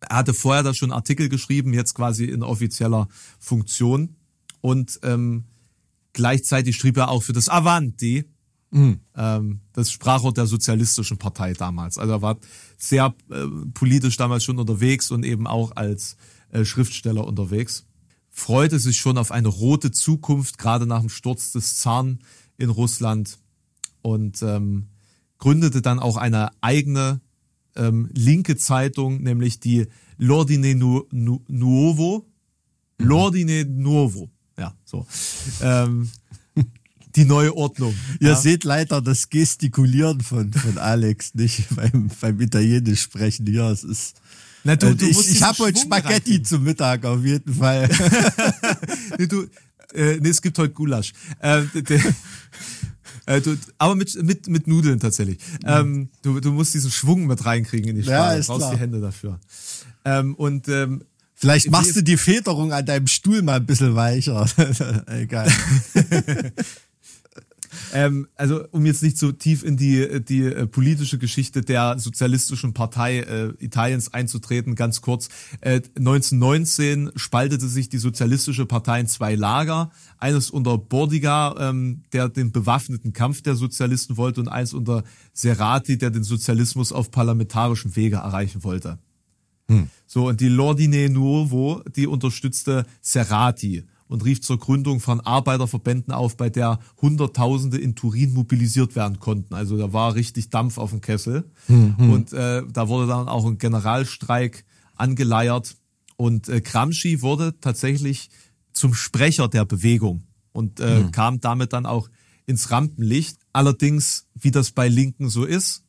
Er hatte vorher da schon Artikel geschrieben, jetzt quasi in offizieller Funktion. Und ähm, gleichzeitig schrieb er auch für das Avanti, ähm, das Sprachrohr der Sozialistischen Partei damals. Also er war sehr äh, politisch damals schon unterwegs und eben auch als äh, Schriftsteller unterwegs. Freute sich schon auf eine rote Zukunft, gerade nach dem Sturz des Zaren in Russland und ähm, gründete dann auch eine eigene ähm, linke Zeitung, nämlich die L'Ordine Nu Nu Nuovo. L'Ordine Nuovo. Ja, so. Ähm, die neue Ordnung. (laughs) Ihr ja. seht leider das Gestikulieren von, von Alex nicht (laughs) beim, beim Italienisch sprechen hier. Es ist. Na, du, äh, du ich ich habe heute Spaghetti reinkriegen. zum Mittag auf jeden Fall. (laughs) Nee, du, äh, nee, es gibt heute Gulasch. Äh, der, (laughs) äh, du, aber mit, mit, mit Nudeln tatsächlich. Ähm, du, du musst diesen Schwung mit reinkriegen in die Ja, Sprache. ist du brauchst klar. die Hände dafür. Ähm, und ähm, Vielleicht machst du die Federung an deinem Stuhl mal ein bisschen weicher. (laughs) Egal. Ähm, also um jetzt nicht so tief in die, die äh, politische Geschichte der sozialistischen Partei äh, Italiens einzutreten, ganz kurz. Äh, 1919 spaltete sich die sozialistische Partei in zwei Lager. Eines unter Bordiga, ähm, der den bewaffneten Kampf der Sozialisten wollte, und eins unter Serrati, der den Sozialismus auf parlamentarischem Wege erreichen wollte. Hm. So, und die L'Ordine Nuovo, die unterstützte Serrati und rief zur Gründung von Arbeiterverbänden auf, bei der Hunderttausende in Turin mobilisiert werden konnten. Also da war richtig Dampf auf dem Kessel. Mhm. Und äh, da wurde dann auch ein Generalstreik angeleiert. Und äh, Gramsci wurde tatsächlich zum Sprecher der Bewegung und äh, mhm. kam damit dann auch ins Rampenlicht. Allerdings, wie das bei Linken so ist,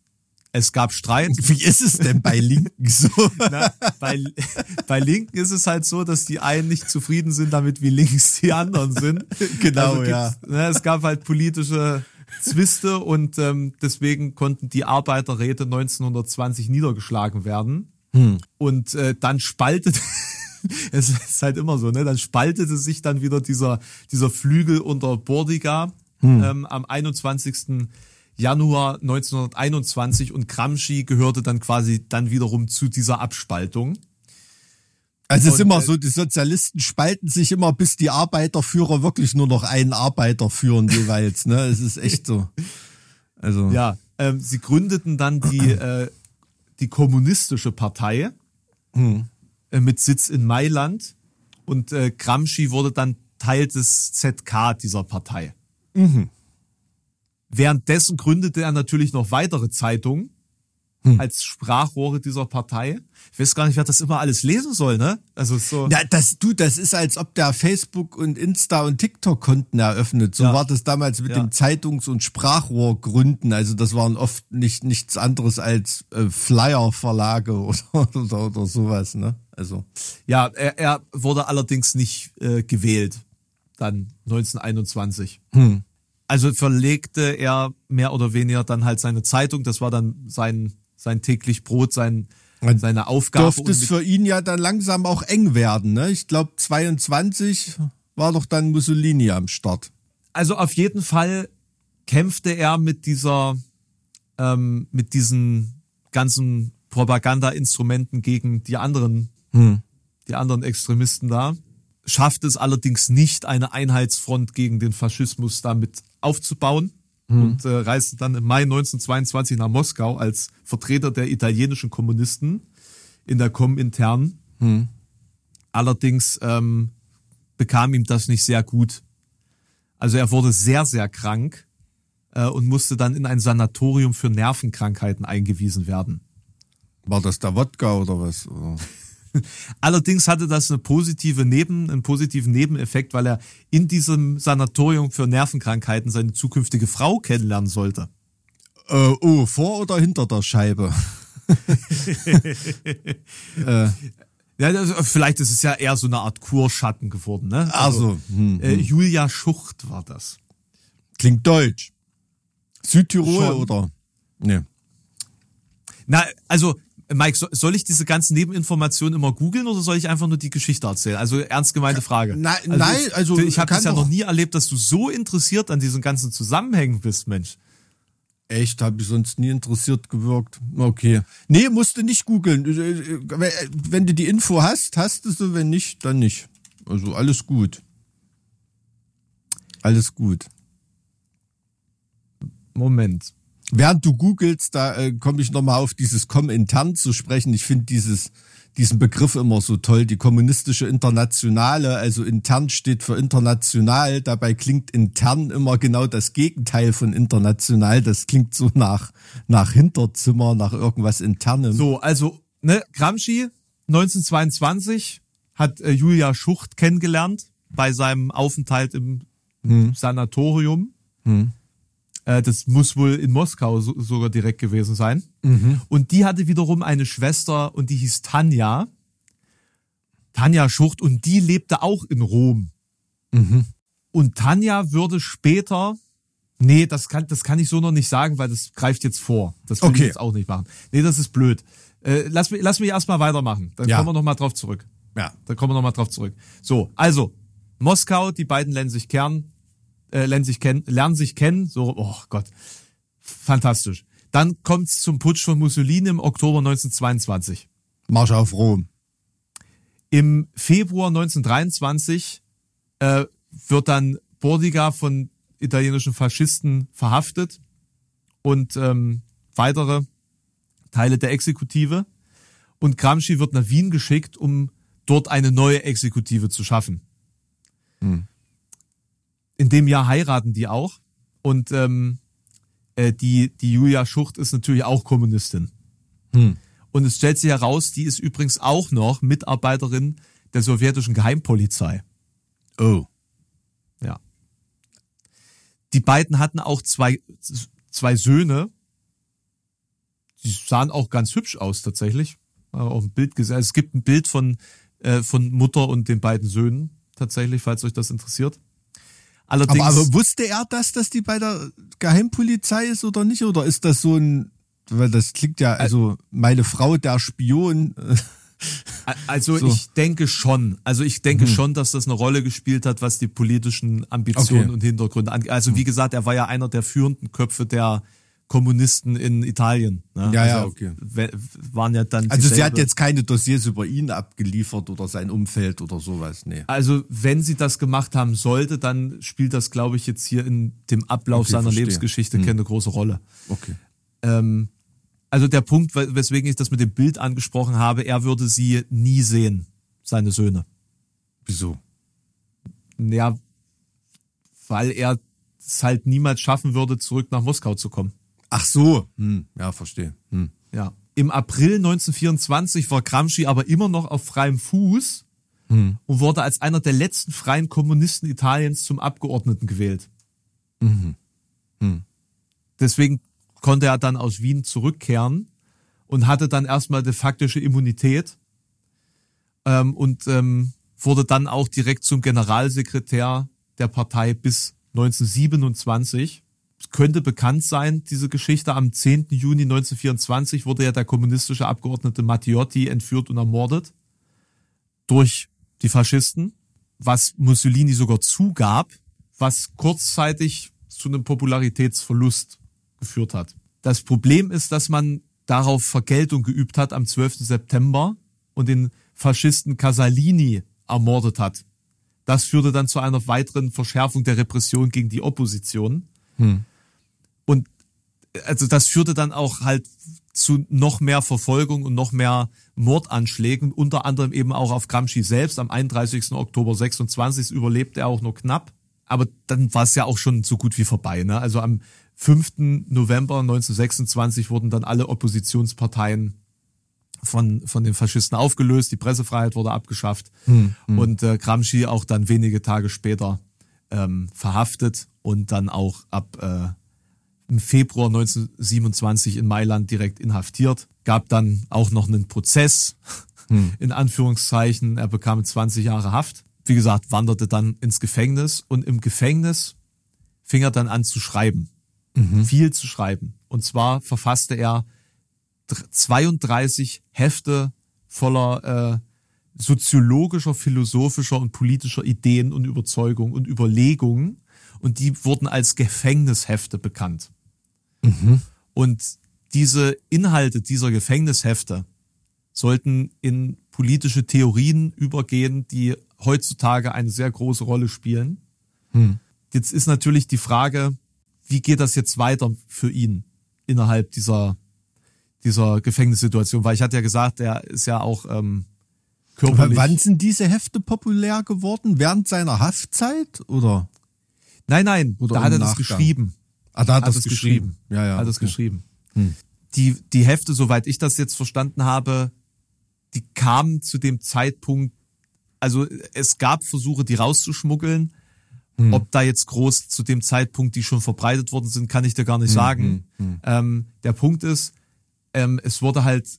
es gab Streit. (laughs) Wie ist es denn bei Linken so? (laughs) Na, bei, (laughs) bei Linken ist es halt so, dass die einen nicht zufrieden sind damit, wie links die anderen sind. Genau, also ja. Ne, es gab halt politische Zwiste und ähm, deswegen konnten die Arbeiterräte 1920 niedergeschlagen werden. Hm. Und äh, dann spaltete es ist halt immer so, ne? Dann spaltete sich dann wieder dieser, dieser Flügel unter Bordiga hm. ähm, am 21. Januar 1921 und Gramsci gehörte dann quasi dann wiederum zu dieser Abspaltung. Also es ist immer äh, so, die Sozialisten spalten sich immer, bis die Arbeiterführer wirklich nur noch einen Arbeiter führen jeweils. Ne, es ist echt so. Also ja, ähm, sie gründeten dann die (clears throat) äh, die kommunistische Partei hm. äh, mit Sitz in Mailand und äh, Gramsci wurde dann Teil des ZK dieser Partei. Mhm. Währenddessen gründete er natürlich noch weitere Zeitungen hm. als Sprachrohre dieser Partei. Ich weiß gar nicht, wer das immer alles lesen soll, ne? Also so. Ja, das du, das ist, als ob der Facebook und Insta und TikTok Konten eröffnet. So ja. war das damals mit ja. dem Zeitungs- und Sprachrohrgründen. Also das waren oft nicht nichts anderes als äh, Flyer-Verlage (laughs) oder, oder, oder sowas, ne? Also. Ja, er, er wurde allerdings nicht äh, gewählt. Dann 1921. Hm. Also verlegte er mehr oder weniger dann halt seine Zeitung. Das war dann sein, sein täglich Brot, sein, seine Aufgabe. Dürfte es für ihn ja dann langsam auch eng werden. Ne? Ich glaube, 22 war doch dann Mussolini am Start. Also auf jeden Fall kämpfte er mit dieser, ähm, mit diesen ganzen Propaganda-Instrumenten gegen die anderen, hm. die anderen Extremisten da schafft es allerdings nicht, eine Einheitsfront gegen den Faschismus damit aufzubauen mhm. und äh, reiste dann im Mai 1922 nach Moskau als Vertreter der italienischen Kommunisten in der Komintern. Mhm. Allerdings ähm, bekam ihm das nicht sehr gut. Also er wurde sehr, sehr krank äh, und musste dann in ein Sanatorium für Nervenkrankheiten eingewiesen werden. War das der Wodka oder was? (laughs) Allerdings hatte das eine positive Neben, einen positiven Nebeneffekt, weil er in diesem Sanatorium für Nervenkrankheiten seine zukünftige Frau kennenlernen sollte. Äh, oh, vor oder hinter der Scheibe? (laughs) äh. Ja, also vielleicht ist es ja eher so eine Art Kurschatten geworden, ne? Also, also hm, äh, hm. Julia Schucht war das. Klingt deutsch. Südtirol Schon. oder? Nee. Na, also Mike, soll ich diese ganzen Nebeninformationen immer googeln oder soll ich einfach nur die Geschichte erzählen? Also ernst gemeinte Frage. Nein, also nein, also ich, ich habe das ja noch nie erlebt, dass du so interessiert an diesen ganzen Zusammenhängen bist, Mensch. Echt, habe ich sonst nie interessiert gewirkt. Okay. Nee, musst du nicht googeln. Äh, äh, wenn du die Info hast, hast du sie, wenn nicht, dann nicht. Also alles gut. Alles gut. Moment während du googelst, da äh, komme ich nochmal auf dieses Komintern zu sprechen. Ich finde dieses, diesen Begriff immer so toll. Die kommunistische Internationale, also intern steht für international. Dabei klingt intern immer genau das Gegenteil von international. Das klingt so nach, nach Hinterzimmer, nach irgendwas internem. So, also, ne, Gramsci 1922 hat äh, Julia Schucht kennengelernt bei seinem Aufenthalt im hm. Sanatorium. Hm. Äh, das muss wohl in Moskau so, sogar direkt gewesen sein. Mhm. Und die hatte wiederum eine Schwester und die hieß Tanja. Tanja Schucht und die lebte auch in Rom. Mhm. Und Tanja würde später, nee, das kann, das kann ich so noch nicht sagen, weil das greift jetzt vor. Das will okay. ich jetzt auch nicht machen. Nee, das ist blöd. Äh, lass, mich, lass mich erstmal weitermachen. Dann ja. kommen wir nochmal drauf zurück. Ja. Dann kommen wir nochmal drauf zurück. So, also, Moskau, die beiden lernen sich Kern, äh, lernen sich kennen, lernen sich kennen, so, oh Gott, fantastisch. Dann kommt's zum Putsch von Mussolini im Oktober 1922. Marsch auf Rom. Im Februar 1923 äh, wird dann Bordiga von italienischen Faschisten verhaftet und ähm, weitere Teile der Exekutive. Und Gramsci wird nach Wien geschickt, um dort eine neue Exekutive zu schaffen. Hm. In dem Jahr heiraten die auch. Und ähm, äh, die, die Julia Schucht ist natürlich auch Kommunistin. Hm. Und es stellt sich heraus, die ist übrigens auch noch Mitarbeiterin der sowjetischen Geheimpolizei. Oh. Ja. Die beiden hatten auch zwei, zwei Söhne. Die sahen auch ganz hübsch aus tatsächlich. Äh, Auf dem Bild gesehen. Also es gibt ein Bild von, äh, von Mutter und den beiden Söhnen tatsächlich, falls euch das interessiert. Allerdings, Aber, aber wusste er das, dass die bei der Geheimpolizei ist oder nicht? Oder ist das so ein, weil das klingt ja, also meine Frau, der Spion. also so. ich denke schon. Also ich denke schon, dass das eine Rolle gespielt hat, was die politischen Ambitionen Okay. und Hintergründe angeht. Also wie gesagt, er war ja einer der führenden Köpfe der Kommunisten in Italien. Ne? Ja, also ja, okay. Waren ja dann Also sie hat jetzt keine Dossiers über ihn abgeliefert oder sein Umfeld oder sowas. Nee. Also wenn sie das gemacht haben sollte, dann spielt das, glaube ich, jetzt hier in dem Ablauf Okay, seiner verstehe. Hm. Lebensgeschichte keine große Rolle. Okay. Ähm, also der Punkt, we- weswegen ich das mit dem Bild angesprochen habe, er würde sie nie sehen, seine Söhne. Wieso? Ja, weil er es halt niemals schaffen würde, zurück nach Moskau zu kommen. Ach so. Hm. Ja, verstehe. Hm. Ja. Im April 1924 war Gramsci aber immer noch auf freiem Fuß Hm. und wurde als einer der letzten freien Kommunisten Italiens zum Abgeordneten gewählt. Mhm. Hm. Deswegen konnte er dann aus Wien zurückkehren und hatte dann erstmal de faktische Immunität ähm, und ähm, wurde dann auch direkt zum Generalsekretär der Partei bis 1927. Könnte bekannt sein, diese Geschichte. Am 10. Juni 1924 wurde ja der kommunistische Abgeordnete Matteotti entführt und ermordet durch die Faschisten, was Mussolini sogar zugab, was kurzzeitig zu einem Popularitätsverlust geführt hat. Das Problem ist, dass man darauf Vergeltung geübt hat am 12. September und den Faschisten Casalini ermordet hat. Das führte dann zu einer weiteren Verschärfung der Repression gegen die Opposition. Und also das führte dann auch halt zu noch mehr Verfolgung und noch mehr Mordanschlägen, unter anderem eben auch auf Gramsci selbst. Am 31. Oktober 26 überlebte er auch nur knapp. Aber dann war es ja auch schon so gut wie vorbei. Ne? Also am 5. November 1926 wurden dann alle Oppositionsparteien von, von den Faschisten aufgelöst, die Pressefreiheit wurde abgeschafft und äh, Gramsci auch dann wenige Tage später ähm, verhaftet und dann auch ab äh, im Februar 1927 in Mailand direkt inhaftiert. Gab dann auch noch einen Prozess, (laughs) in Anführungszeichen. Er bekam 20 Jahre Haft. Wie gesagt, wanderte dann ins Gefängnis und im Gefängnis fing er dann an zu schreiben. Viel zu schreiben. Und zwar verfasste er dr- 32 Hefte voller äh, soziologischer, philosophischer und politischer Ideen und Überzeugungen und Überlegungen. Und die wurden als Gefängnishefte bekannt. Und diese Inhalte dieser Gefängnishefte sollten in politische Theorien übergehen, die heutzutage eine sehr große Rolle spielen. Jetzt ist natürlich die Frage, wie geht das jetzt weiter für ihn innerhalb dieser, dieser Gefängnissituation? Weil ich hatte ja gesagt, er ist ja auch ähm, körperlich. Wann sind diese Hefte populär geworden? Während seiner Haftzeit? Oder? Nein, nein, Oder da hat er das Nachgang? geschrieben. Ah, da hat, hat das es geschrieben. geschrieben. Ja, ja. hat es okay. geschrieben. Die, die Hefte, soweit ich das jetzt verstanden habe, die kamen zu dem Zeitpunkt, also es gab Versuche, die rauszuschmuggeln. Ob da jetzt groß zu dem Zeitpunkt, die schon verbreitet worden sind, kann ich dir gar nicht sagen. Ähm, der Punkt ist, ähm, es wurde halt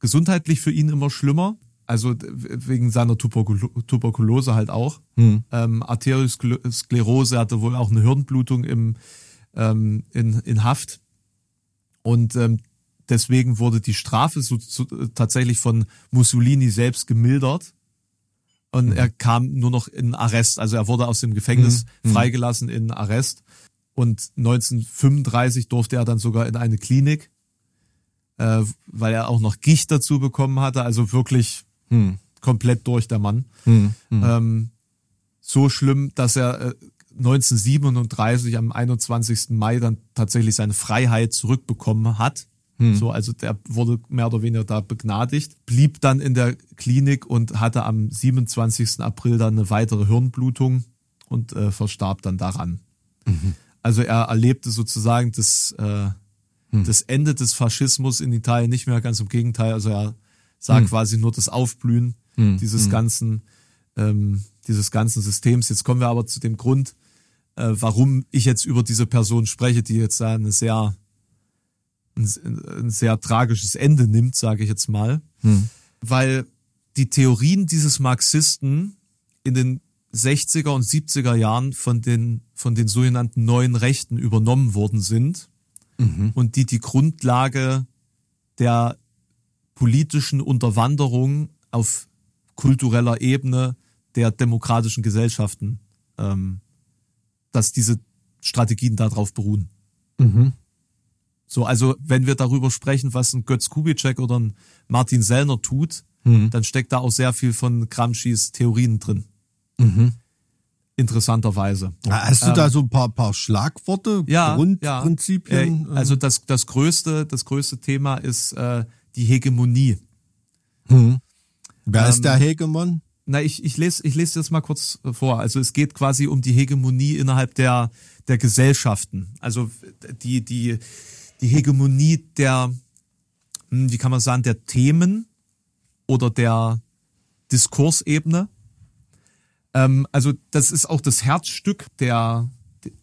gesundheitlich für ihn immer schlimmer. Also wegen seiner Tuberkulo Tuberkulose halt auch. Ähm, Arteriosklerose, er hatte wohl auch eine Hirnblutung im, ähm, in, in Haft. Und ähm, deswegen wurde die Strafe so, so, tatsächlich von Mussolini selbst gemildert. Und er kam nur noch in Arrest. Also er wurde aus dem Gefängnis Mhm. freigelassen in Arrest. Und 1935 durfte er dann sogar in eine Klinik, äh, weil er auch noch Gicht dazu bekommen hatte. Also wirklich Hm. komplett durch der Mann. Hm. Hm. Ähm, so schlimm, dass er äh, 1937 am 21. Mai dann tatsächlich seine Freiheit zurückbekommen hat. So, also der wurde mehr oder weniger da begnadigt, blieb dann in der Klinik und hatte am 27. April dann eine weitere Hirnblutung und äh, verstarb dann daran. Also er erlebte sozusagen das, äh, das Ende des Faschismus in Italien nicht mehr, ganz im Gegenteil. Also er sah quasi nur das Aufblühen dieses ganzen, ähm, dieses ganzen Systems. Jetzt kommen wir aber zu dem Grund, äh, warum ich jetzt über diese Person spreche, die jetzt da eine sehr, ein, ein sehr tragisches Ende nimmt, sage ich jetzt mal. Weil die Theorien dieses Marxisten in den 60er und 70er Jahren von den, von den sogenannten neuen Rechten übernommen worden sind und die die Grundlage der politischen Unterwanderung auf kultureller Ebene der demokratischen Gesellschaften, ähm, dass diese Strategien darauf beruhen. So, also wenn wir darüber sprechen, was ein Götz Kubitschek oder ein Martin Sellner tut, dann steckt da auch sehr viel von Gramscis Theorien drin. Interessanterweise. Hast du da so ein paar, paar Schlagworte, Ähm, Ja, Grundprinzipien? Ja. Äh, also das, das größte, das größte Thema ist äh, die Hegemonie. Wer ähm, ist der Hegemon? Na, ich, ich lese ich lese das mal kurz vor. Also es geht quasi um die Hegemonie innerhalb der, der Gesellschaften. Also die, die, die Hegemonie der, hm, wie kann man sagen, der Themen oder der Diskursebene. Ähm, also das ist auch das Herzstück der,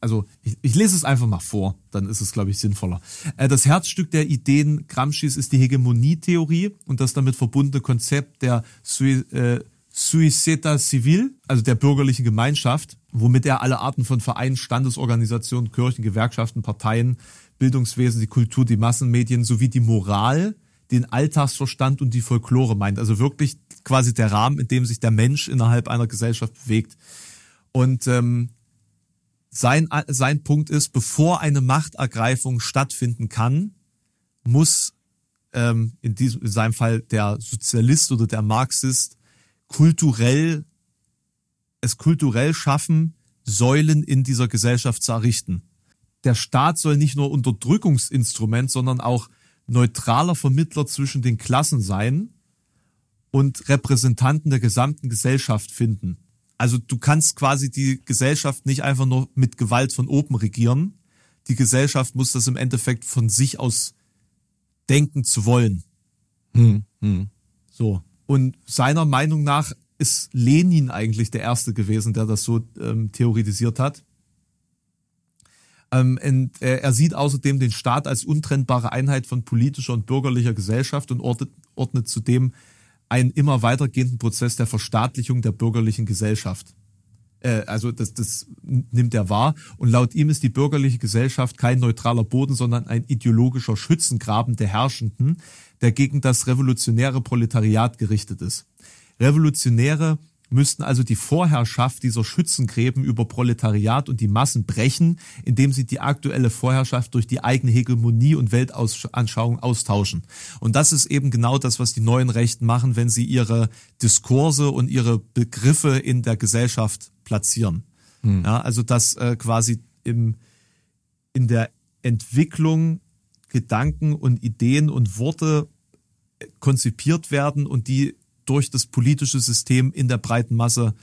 also ich, ich lese es einfach mal vor, dann ist es, glaube ich, sinnvoller. Äh, das Herzstück der Ideen Gramscis ist die Hegemonietheorie und das damit verbundene Konzept der Sui, äh, Suiceta Civil, also der bürgerlichen Gemeinschaft, womit er alle Arten von Vereinen, Standesorganisationen, Kirchen, Gewerkschaften, Parteien, Bildungswesen, die Kultur, die Massenmedien sowie die Moral, den Alltagsverstand und die Folklore meint. Also wirklich quasi der Rahmen, in dem sich der Mensch innerhalb einer Gesellschaft bewegt. Und ähm, sein, sein Punkt ist, bevor eine Machtergreifung stattfinden kann, muss ähm, in, diesem, in seinem Fall der Sozialist oder der Marxist kulturell es kulturell schaffen, Säulen in dieser Gesellschaft zu errichten. Der Staat soll nicht nur Unterdrückungsinstrument, sondern auch neutraler Vermittler zwischen den Klassen sein und Repräsentanten der gesamten Gesellschaft finden. Also du kannst quasi die Gesellschaft nicht einfach nur mit Gewalt von oben regieren. Die Gesellschaft muss das im Endeffekt von sich aus denken zu wollen. So. Und seiner Meinung nach ist Lenin eigentlich der Erste gewesen, der das so ähm, theoretisiert hat. Ähm, und, äh, er sieht außerdem den Staat als untrennbare Einheit von politischer und bürgerlicher Gesellschaft und ordnet, ordnet zudem einen immer weitergehenden Prozess der Verstaatlichung der bürgerlichen Gesellschaft. Äh, also das, das nimmt er wahr. Und laut ihm ist die bürgerliche Gesellschaft kein neutraler Boden, sondern ein ideologischer Schützengraben der Herrschenden, der gegen das revolutionäre Proletariat gerichtet ist. Revolutionäre müssten also die Vorherrschaft dieser Schützengräben über Proletariat und die Massen brechen, indem sie die aktuelle Vorherrschaft durch die eigene Hegemonie und Weltanschauung austauschen. Und das ist eben genau das, was die neuen Rechten machen, wenn sie ihre Diskurse und ihre Begriffe in der Gesellschaft platzieren. Ja, also dass äh, quasi im, in der Entwicklung Gedanken und Ideen und Worte konzipiert werden und die durch das politische System in der breiten Masse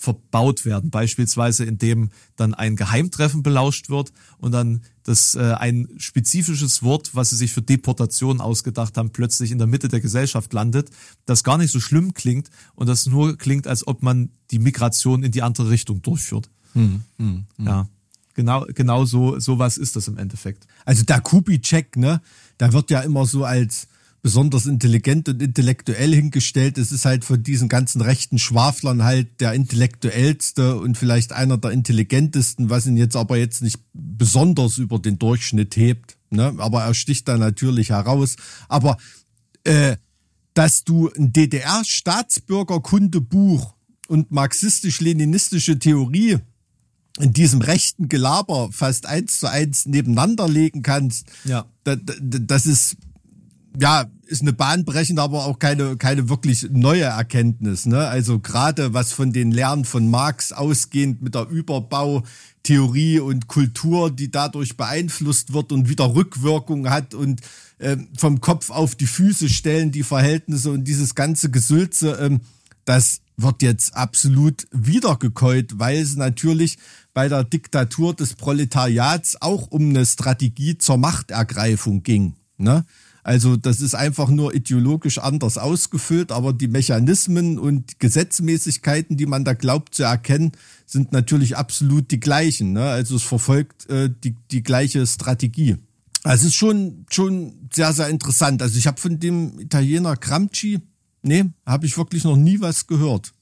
verbaut werden. Beispielsweise indem dann ein Geheimtreffen belauscht wird und dann das äh, ein spezifisches Wort, was sie sich für Deportation ausgedacht haben, plötzlich in der Mitte der Gesellschaft landet, das gar nicht so schlimm klingt und das nur klingt, als ob man die Migration in die andere Richtung durchführt. Ja, genau, genau so sowas ist das im Endeffekt. Also der Kubitschek, ne, da wird ja immer so als besonders intelligent und intellektuell hingestellt. Es ist halt von diesen ganzen rechten Schwaflern halt der intellektuellste und vielleicht einer der intelligentesten, was ihn jetzt aber jetzt nicht besonders über den Durchschnitt hebt. Ne? Aber er sticht da natürlich heraus. Aber äh, dass du ein DDR-Staatsbürgerkundebuch und marxistisch-leninistische Theorie in diesem rechten Gelaber fast eins zu eins nebeneinander legen kannst, Ja. das, das ist ja ist eine bahnbrechende, aber auch keine keine wirklich neue Erkenntnis. Ne? Also gerade was von den Lernen von Marx ausgehend mit der Überbautheorie und Kultur, die dadurch beeinflusst wird und wieder Rückwirkung hat und ähm, vom Kopf auf die Füße stellen die Verhältnisse und dieses ganze Gesülze, ähm, das wird jetzt absolut wiedergekäut, weil es natürlich bei der Diktatur des Proletariats auch um eine Strategie zur Machtergreifung ging. Ne? Also das ist einfach nur ideologisch anders ausgefüllt, aber die Mechanismen und Gesetzmäßigkeiten, die man da glaubt zu erkennen, sind natürlich absolut die gleichen. Ne? Also es verfolgt äh, die, die gleiche Strategie. Also es ist schon, schon sehr, sehr interessant. Also ich habe von dem Italiener Gramsci, nee, habe ich wirklich noch nie was gehört.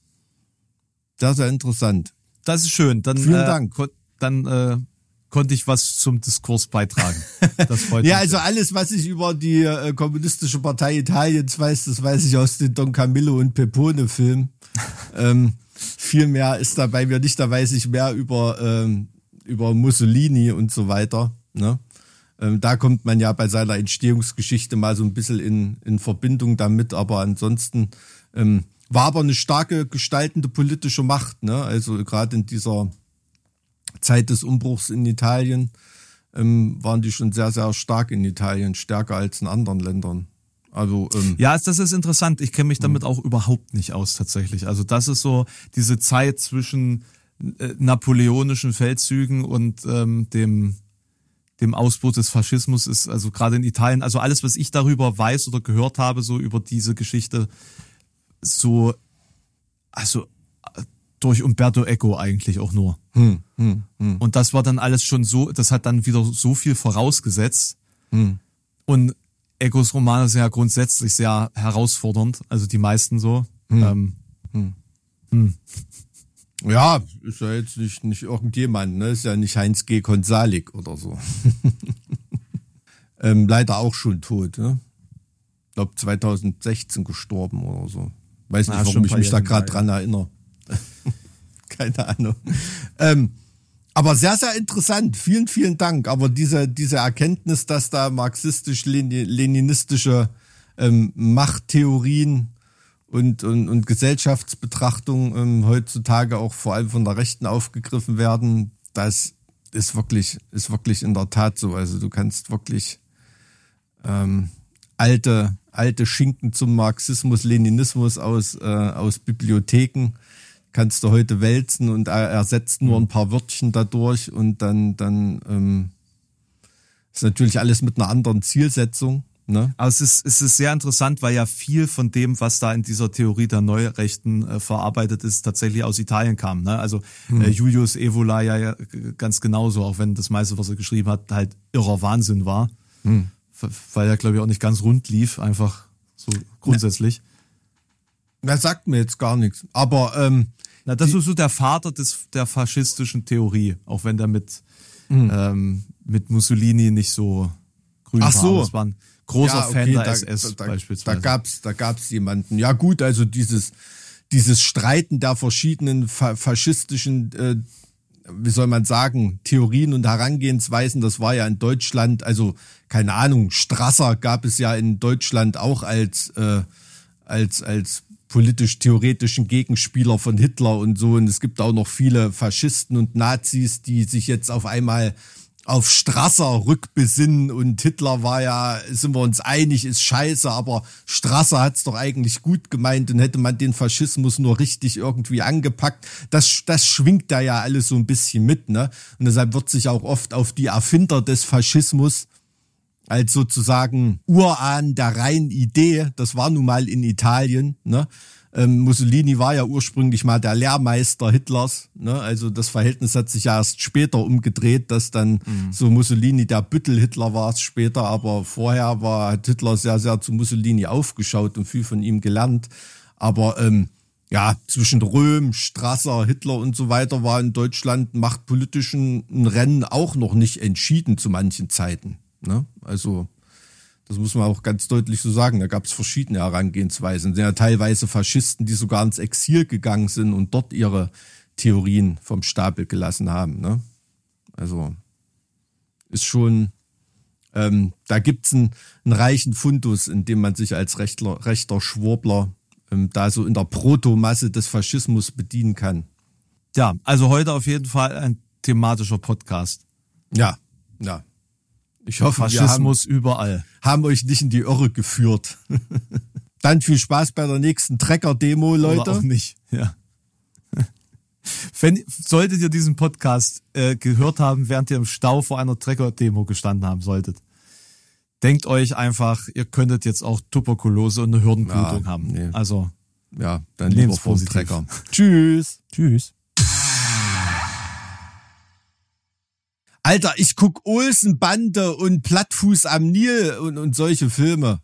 Sehr, sehr interessant. Das ist schön. Dann, Vielen äh, Dank. Dann äh, konnte ich was zum Diskurs beitragen. Das freut (laughs) Ja, mich. also alles, was ich über die äh, Kommunistische Partei Italiens weiß, das weiß ich aus den Don Camillo und Pepone Filmen. (laughs) ähm, viel mehr ist da bei mir nicht, da weiß ich mehr über, ähm, über Mussolini und so weiter. Ne? Ähm, da kommt man ja bei seiner Entstehungsgeschichte mal so ein bisschen in, in Verbindung damit, aber ansonsten ähm, war aber eine starke gestaltende politische Macht, ne? Also gerade in dieser Zeit des Umbruchs in Italien ähm, waren die schon sehr, sehr stark in Italien, stärker als in anderen Ländern. Also ähm, Ja, das ist interessant. Ich kenne mich damit auch überhaupt nicht aus tatsächlich. Also das ist so diese Zeit zwischen äh, napoleonischen Feldzügen und ähm, dem dem Ausbruch des Faschismus ist also gerade in Italien, also alles, was ich darüber weiß oder gehört habe, so über diese Geschichte, so also durch Umberto Eco eigentlich auch nur. Und das war dann alles schon so, das hat dann wieder so viel vorausgesetzt. Und Ecos Romane sind ja grundsätzlich sehr herausfordernd, also die meisten so. Ähm, ja, ist ja jetzt nicht, nicht irgendjemand, ne? Ist ja nicht Heinz G. Konsalik oder so. (laughs) ähm, leider auch schon tot, ne? Ich glaube 2016 gestorben oder so. Weiß nicht, Na, warum ich mich da gerade dran erinnere. (laughs) Keine Ahnung. Ähm, aber sehr, sehr interessant. Vielen, vielen Dank. Aber diese, diese Erkenntnis, dass da marxistisch-leninistische ähm, Machttheorien und, und, und Gesellschaftsbetrachtungen ähm, heutzutage auch vor allem von der Rechten aufgegriffen werden, das ist wirklich, ist wirklich in der Tat so. Also du kannst wirklich ähm, alte, alte Schinken zum Marxismus, Leninismus aus, äh, aus Bibliotheken kannst du heute wälzen und er ersetzt nur ein paar Wörtchen dadurch und dann, dann ähm, ist natürlich alles mit einer anderen Zielsetzung. Ne? aber es ist, es ist sehr interessant, weil ja viel von dem, was da in dieser Theorie der Neurechten äh, verarbeitet ist, tatsächlich aus Italien kam. Ne? Also äh, Julius Evola ja, ja ganz genauso, auch wenn das meiste, was er geschrieben hat, halt irrer Wahnsinn war. V- Weil er, glaube ich, auch nicht ganz rund lief, einfach so grundsätzlich. Das sagt mir jetzt gar nichts. Aber ähm, Na, das ist so der Vater des, der faschistischen Theorie, auch wenn der mit, Hm. ähm, mit Mussolini nicht so grün Ach war. so. Es war ein großer Ja, Fan okay, der da- SS da, beispielsweise. Da gab's, da gab's jemanden. Ja gut, also dieses, dieses Streiten der verschiedenen fa faschistischen, äh, wie soll man sagen, Theorien und Herangehensweisen, das war ja in Deutschland, also keine Ahnung, Strasser gab es ja in Deutschland auch als, äh, als, als politisch-theoretischen Gegenspieler von Hitler und so. Und es gibt auch noch viele Faschisten und Nazis, die sich jetzt auf einmal auf Strasser rückbesinnen und Hitler war ja, sind wir uns einig, ist scheiße, aber Strasser hat's doch eigentlich gut gemeint und hätte man den Faschismus nur richtig irgendwie angepackt. Das, das schwingt da ja alles so ein bisschen mit, ne? Und deshalb wird sich auch oft auf die Erfinder des Faschismus als sozusagen Urahn der reinen Idee, das war nun mal in Italien, ne? Ähm, Mussolini war ja ursprünglich mal der Lehrmeister Hitlers, ne? Also das Verhältnis hat sich ja erst später umgedreht, dass dann so Mussolini der Büttel-Hitler war es später, aber vorher war hat Hitler sehr, sehr zu Mussolini aufgeschaut und viel von ihm gelernt. Aber ähm, ja, zwischen Röhm, Strasser, Hitler und so weiter war in Deutschland machtpolitischen Rennen auch noch nicht entschieden zu manchen Zeiten. Ne? Also Das muss man auch ganz deutlich so sagen. Da gab es verschiedene Herangehensweisen. Es sind ja teilweise Faschisten, die sogar ins Exil gegangen sind und dort ihre Theorien vom Stapel gelassen haben. Ne? Also ist schon, ähm, da gibt's einen, einen reichen Fundus, in dem man sich als rechter, rechter Schwurbler ähm, da so in der Protomasse des Faschismus bedienen kann. Ja, also heute auf jeden Fall ein thematischer Podcast. Ja, ja. Ich hoffe, Faschismus wir haben, überall. haben euch nicht in die Irre geführt. (laughs) Dann viel Spaß bei der nächsten Trecker-Demo, Leute. Oder auch nicht, ja. Wenn, solltet ihr diesen Podcast äh, gehört haben, während ihr im Stau vor einer Trecker-Demo gestanden haben solltet, denkt euch einfach, ihr könntet jetzt auch Tuberkulose und eine Hirnblutung Ja, haben. nee. Also, Ja, dann lieber vom. Trecker. Tschüss. tschüss. Alter, ich guck Olsenbande und Plattfuß am Nil und, und solche Filme.